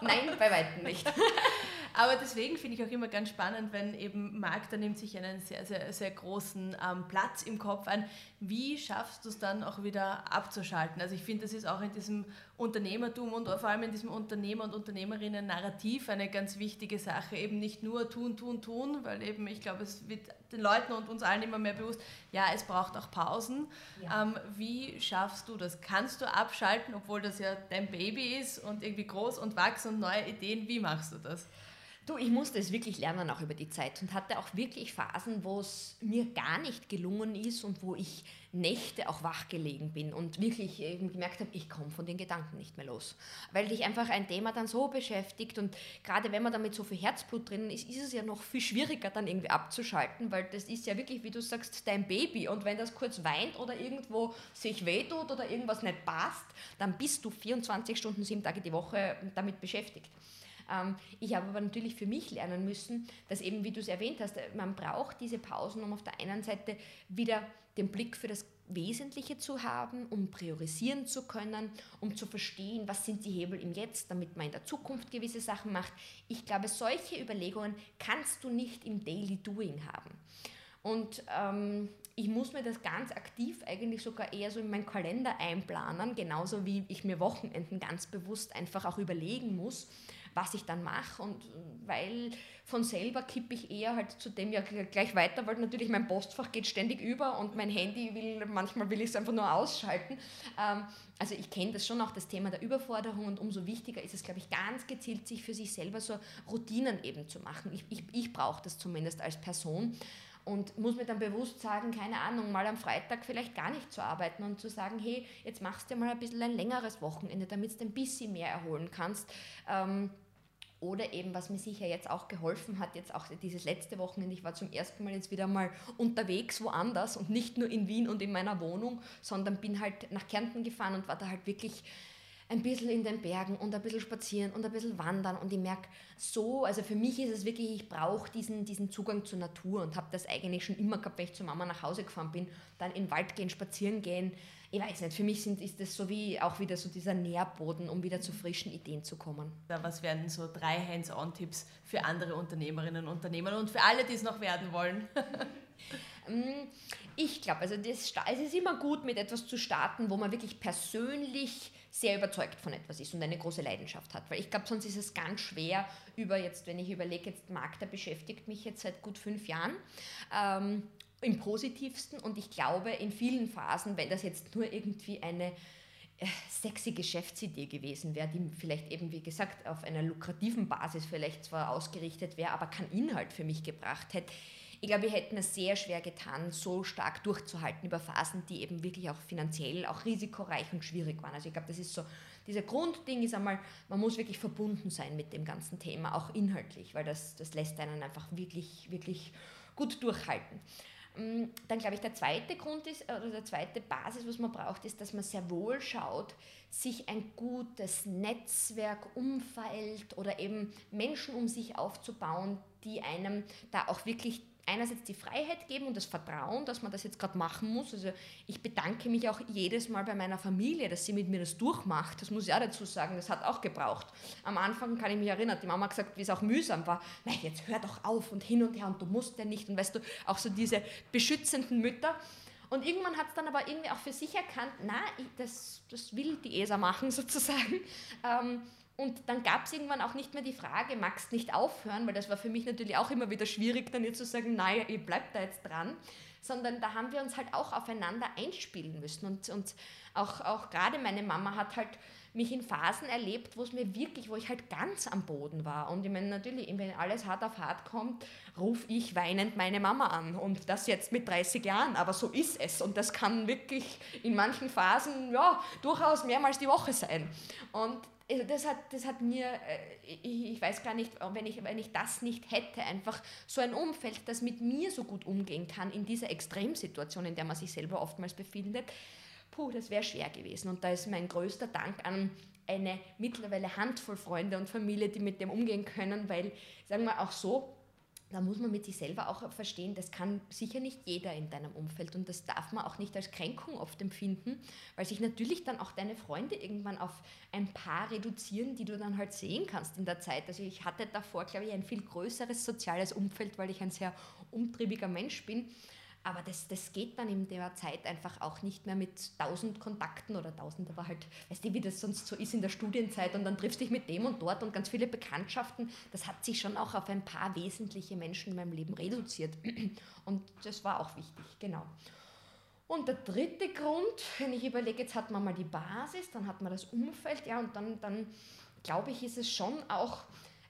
Nein, bei weitem nicht. Aber deswegen finde ich auch immer ganz spannend, wenn eben Marc, da nimmt sich einen sehr, sehr, sehr großen ähm, Platz im Kopf ein. Wie schaffst du es dann auch wieder abzuschalten? Also ich finde, das ist auch in diesem Unternehmertum und vor allem in diesem Unternehmer- und Unternehmerinnen-Narrativ eine ganz wichtige Sache. Eben nicht nur tun, tun, tun, weil eben ich glaube, es wird den Leuten und uns allen immer mehr bewusst, ja, es braucht auch Pausen. Ja. Ähm, wie schaffst du das? Kannst du abschalten, obwohl das ja dein Baby ist und irgendwie groß und wachsen und neue Ideen? Wie machst du das? Du, ich musste es wirklich lernen auch über die Zeit und hatte auch wirklich Phasen, wo es mir gar nicht gelungen ist und wo ich Nächte auch wach gelegen bin und wirklich gemerkt habe, ich komme von den Gedanken nicht mehr los. Weil dich einfach ein Thema dann so beschäftigt und gerade wenn man damit so viel Herzblut drin ist, ist es ja noch viel schwieriger dann irgendwie abzuschalten, weil das ist ja wirklich, wie du sagst, dein Baby und wenn das kurz weint oder irgendwo sich wehtut oder irgendwas nicht passt, dann bist du 24 Stunden, sieben Tage die Woche damit beschäftigt. Ähm, ich habe aber natürlich für mich lernen müssen, dass eben, wie du es erwähnt hast, man braucht diese Pausen, um auf der einen Seite wieder den Blick für das Wesentliche zu haben, um priorisieren zu können, um zu verstehen, was sind die Hebel im Jetzt, damit man in der Zukunft gewisse Sachen macht. Ich glaube, solche Überlegungen kannst du nicht im Daily Doing haben. Und ähm, ich muss mir das ganz aktiv eigentlich sogar eher so in meinen Kalender einplanen, genauso wie ich mir Wochenenden ganz bewusst einfach auch überlegen muss, was ich dann mache. Und weil von selber kippe ich eher halt zu dem ja gleich weiter, weil natürlich mein Postfach geht ständig über und mein Handy will, manchmal will ich es einfach nur ausschalten. Ähm, also ich kenne das schon auch, das Thema der Überforderung und umso wichtiger ist es, glaube ich, ganz gezielt, sich für sich selber so Routinen eben zu machen. Ich, ich, ich brauche das zumindest als Person und muss mir dann bewusst sagen, keine Ahnung, mal am Freitag vielleicht gar nicht zu arbeiten und zu sagen, hey, jetzt machst du mal ein bisschen ein längeres Wochenende, damit du ein bisschen mehr erholen kannst. Ähm, oder eben, was mir sicher jetzt auch geholfen hat, jetzt auch dieses letzte Wochenende, ich war zum ersten Mal jetzt wieder mal unterwegs woanders und nicht nur in Wien und in meiner Wohnung, sondern bin halt nach Kärnten gefahren und war da halt wirklich ein bisschen in den Bergen und ein bisschen spazieren und ein bisschen wandern. Und ich merke so, also für mich ist es wirklich, ich brauche diesen, diesen Zugang zur Natur und habe das eigentlich schon immer gehabt, wenn ich zur Mama nach Hause gefahren bin, dann in den Wald gehen, spazieren gehen, ich weiß nicht, für mich sind, ist das so wie auch wieder so dieser Nährboden, um wieder zu frischen Ideen zu kommen. Was wären so drei Hands-on-Tipps für andere Unternehmerinnen und Unternehmer und für alle, die es noch werden wollen? Mm, ich glaube, also das, es ist immer gut, mit etwas zu starten, wo man wirklich persönlich sehr überzeugt von etwas ist und eine große Leidenschaft hat. Weil ich glaube, sonst ist es ganz schwer, über jetzt, wenn ich überlege, jetzt Marc, der beschäftigt mich jetzt seit gut fünf Jahren. Ähm, im positivsten und ich glaube in vielen Phasen, wenn das jetzt nur irgendwie eine äh, sexy Geschäftsidee gewesen wäre, die vielleicht eben, wie gesagt, auf einer lukrativen Basis vielleicht zwar ausgerichtet wäre, aber keinen Inhalt für mich gebracht hätte. Ich glaube, wir hätten es sehr schwer getan, so stark durchzuhalten über Phasen, die eben wirklich auch finanziell auch risikoreich und schwierig waren. Also ich glaube, das ist so, dieser Grundding ist einmal, man muss wirklich verbunden sein mit dem ganzen Thema, auch inhaltlich, weil das, das lässt einen einfach wirklich, wirklich gut durchhalten. Mm, dann glaube ich, der zweite Grund ist, oder der zweite Basis, was man braucht, ist, dass man sehr wohl schaut, sich ein gutes Netzwerk, Umfeld oder eben Menschen um sich aufzubauen, die einem da auch wirklich einerseits die Freiheit geben und das Vertrauen, dass man das jetzt gerade machen muss. Also ich bedanke mich auch jedes Mal bei meiner Familie, dass sie mit mir das durchmacht. Das muss ich auch dazu sagen, das hat auch gebraucht. Am Anfang kann ich mich erinnern, die Mama hat gesagt, wie es auch mühsam war. Nein, jetzt hör doch auf und hin und her und du musst ja nicht. Und weißt du, auch so diese beschützenden Mütter. Und irgendwann hat es dann aber irgendwie auch für sich erkannt, na, das, das will die ESA machen sozusagen. Ähm, und dann gab es irgendwann auch nicht mehr die Frage, magst nicht aufhören, weil das war für mich natürlich auch immer wieder schwierig, dann jetzt zu sagen, naja, ihr bleibt da jetzt dran, sondern da haben wir uns halt auch aufeinander einspielen müssen. Und, und auch, auch gerade meine Mama hat halt mich in Phasen erlebt, wo es mir wirklich, wo ich halt ganz am Boden war. Und ich meine, natürlich, wenn alles hart auf hart kommt, rufe ich weinend meine Mama an. Und das jetzt mit 30 Jahren, aber so ist es. Und das kann wirklich in manchen Phasen, ja, durchaus mehrmals die Woche sein. Und also das hat, das hat mir, äh, ich, weiß gar nicht, wenn ich, wenn ich das nicht hätte, einfach so ein Umfeld, das mit mir so gut umgehen kann in dieser Extremsituation, in der man sich selber oftmals befindet, puh, das wäre schwer gewesen. Und da ist mein größter Dank an eine mittlerweile Handvoll Freunde und Familie, die mit dem umgehen können, weil, sagen wir auch so, da muss man mit sich selber auch verstehen, das kann sicher nicht jeder in deinem Umfeld und das darf man auch nicht als Kränkung oft empfinden, weil sich natürlich dann auch deine Freunde irgendwann auf ein paar reduzieren, die du dann halt sehen kannst in der Zeit. Also ich hatte davor, glaube ich, ein viel größeres soziales Umfeld, weil ich ein sehr umtriebiger Mensch bin aber das, das geht dann in der Zeit einfach auch nicht mehr mit tausend Kontakten oder tausend, aber halt, weißt du, wie das sonst so ist in der Studienzeit und dann triffst du dich mit dem und dort und ganz viele Bekanntschaften. Das hat sich schon auch auf ein paar wesentliche Menschen in meinem Leben reduziert. Und das war auch wichtig, genau. Und der dritte Grund, wenn ich überlege, jetzt hat man mal die Basis, dann hat man das Umfeld, ja, und dann, dann glaube ich, ist es schon auch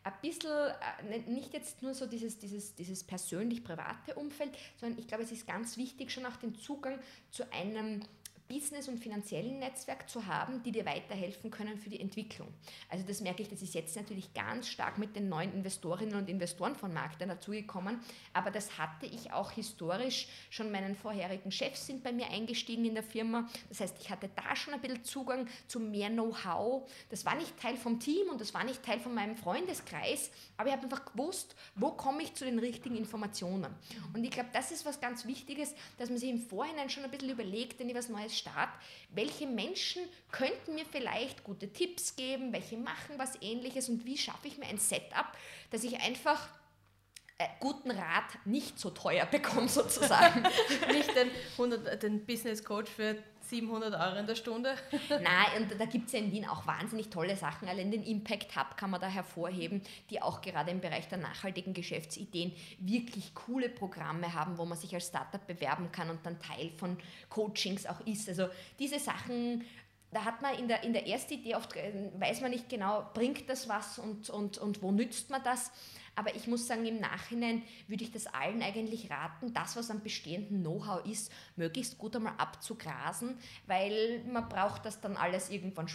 ein bisschen, äh, nicht jetzt nur so dieses, dieses, dieses persönlich-private Umfeld, sondern ich glaube, es ist ganz wichtig, schon auch den Zugang zu einem Business- und finanziellen Netzwerk zu haben, die dir weiterhelfen können für die Entwicklung. Also das merke ich, das ist jetzt natürlich ganz stark mit den neuen Investorinnen und Investoren von Markt dazugekommen, aber das hatte ich auch historisch schon meinen vorherigen Chefs sind bei mir eingestiegen in der Firma. Das heißt, ich hatte da schon ein bisschen Zugang zu mehr Know-how. Das war nicht Teil vom Team und das war nicht Teil von meinem Freundeskreis, aber ich habe einfach gewusst, wo komme ich zu den richtigen Informationen. Und ich glaube, das ist was ganz Wichtiges, dass man sich im Vorhinein schon ein bisschen überlegt, wenn ich was Neues Staat, welche Menschen könnten mir vielleicht gute Tipps geben, welche machen was ähnliches und wie schaffe ich mir ein Setup, dass ich einfach äh, guten Rat nicht so teuer bekomme sozusagen. nicht den, 100, den Business Coach für 700 Euro in der Stunde. Nein, und da gibt es ja in Wien auch wahnsinnig tolle Sachen. Allein den Impact Hub kann man da hervorheben, die auch gerade im Bereich der nachhaltigen Geschäftsideen wirklich coole Programme haben, wo man sich als Startup bewerben kann und dann Teil von Coachings auch ist. Also diese Sachen da hat man in der, in der ersten Idee oft, äh, weiß man nicht genau, bringt das was und, und, und wo nützt man das. Aber ich muss sagen, im Nachhinein würde ich das allen eigentlich raten, das, was am bestehenden Know-how ist, möglichst gut einmal abzugrasen, weil man braucht das dann alles irgendwann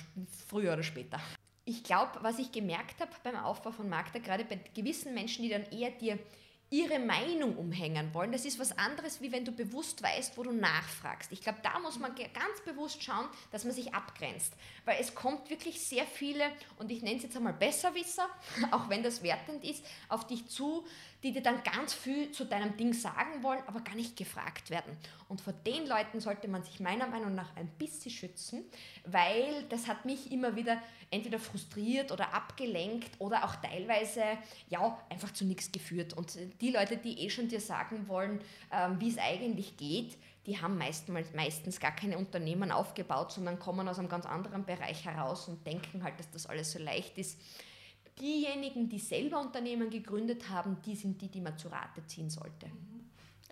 früher oder später. Ich glaube, was ich gemerkt habe beim Aufbau von Magda, gerade bei gewissen Menschen, die dann eher dir ihre Meinung umhängen wollen. Das ist was anderes, wie wenn du bewusst weißt, wo du nachfragst. Ich glaube, da muss man ganz bewusst schauen, dass man sich abgrenzt. Weil es kommt wirklich sehr viele, und ich nenne es jetzt einmal Besserwisser, auch wenn das wertend ist, auf dich zu, die dir dann ganz viel zu deinem Ding sagen wollen, aber gar nicht gefragt werden. Und vor den Leuten sollte man sich meiner Meinung nach ein bisschen schützen, weil das hat mich immer wieder entweder frustriert oder abgelenkt oder auch teilweise ja einfach zu nichts geführt. Und die Leute, die eh schon dir sagen wollen, ähm, wie es eigentlich geht, die haben meistens, meistens gar keine Unternehmen aufgebaut, sondern kommen aus einem ganz anderen Bereich heraus und denken halt, dass das alles so leicht ist diejenigen, die selber Unternehmen gegründet haben, die sind die, die man zu Rate ziehen sollte.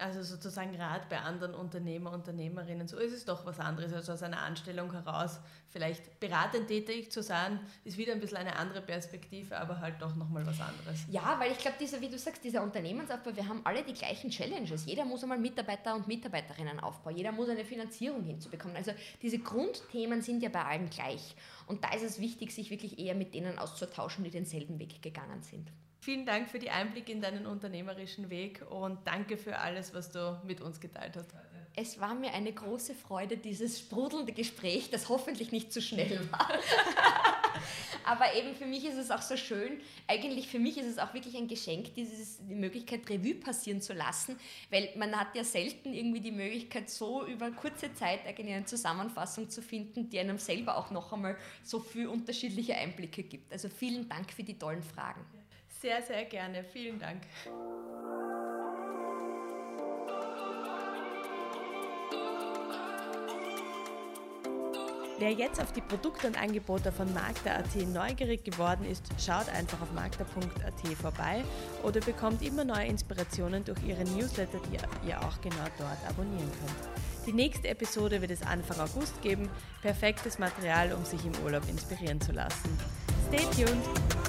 Also sozusagen Rat bei anderen Unternehmer, Unternehmerinnen, so ist es doch was anderes als aus einer Anstellung heraus. Vielleicht beratend tätig zu sein, ist wieder ein bisschen eine andere Perspektive, aber halt doch nochmal was anderes. Ja, weil ich glaube, dieser, wie du sagst, dieser Unternehmensaufbau, wir haben alle die gleichen Challenges. Jeder muss einmal Mitarbeiter und Mitarbeiterinnen aufbauen. Jeder muss eine Finanzierung hinzubekommen. Also diese Grundthemen sind ja bei allen gleich. Und da ist es wichtig, sich wirklich eher mit denen auszutauschen, die denselben Weg gegangen sind. Vielen Dank für die Einblicke in deinen unternehmerischen Weg und danke für alles, was du mit uns geteilt hast. Es war mir eine große Freude, dieses sprudelnde Gespräch, das hoffentlich nicht zu schnell war. Aber eben für mich ist es auch so schön, eigentlich für mich ist es auch wirklich ein Geschenk, dieses, die Möglichkeit Revue passieren zu lassen, weil man hat ja selten irgendwie die Möglichkeit, so über kurze Zeit eigentlich eine Zusammenfassung zu finden, die einem selber auch noch einmal so viel unterschiedliche Einblicke gibt. Also vielen Dank für die tollen Fragen. Sehr, sehr gerne. Vielen Dank. Wer jetzt auf die Produkte und Angebote von Magda.at neugierig geworden ist, schaut einfach auf magda.at vorbei oder bekommt immer neue Inspirationen durch ihre Newsletter, die ihr auch genau dort abonnieren könnt. Die nächste Episode wird es Anfang August geben. Perfektes Material, um sich im Urlaub inspirieren zu lassen. Stay tuned!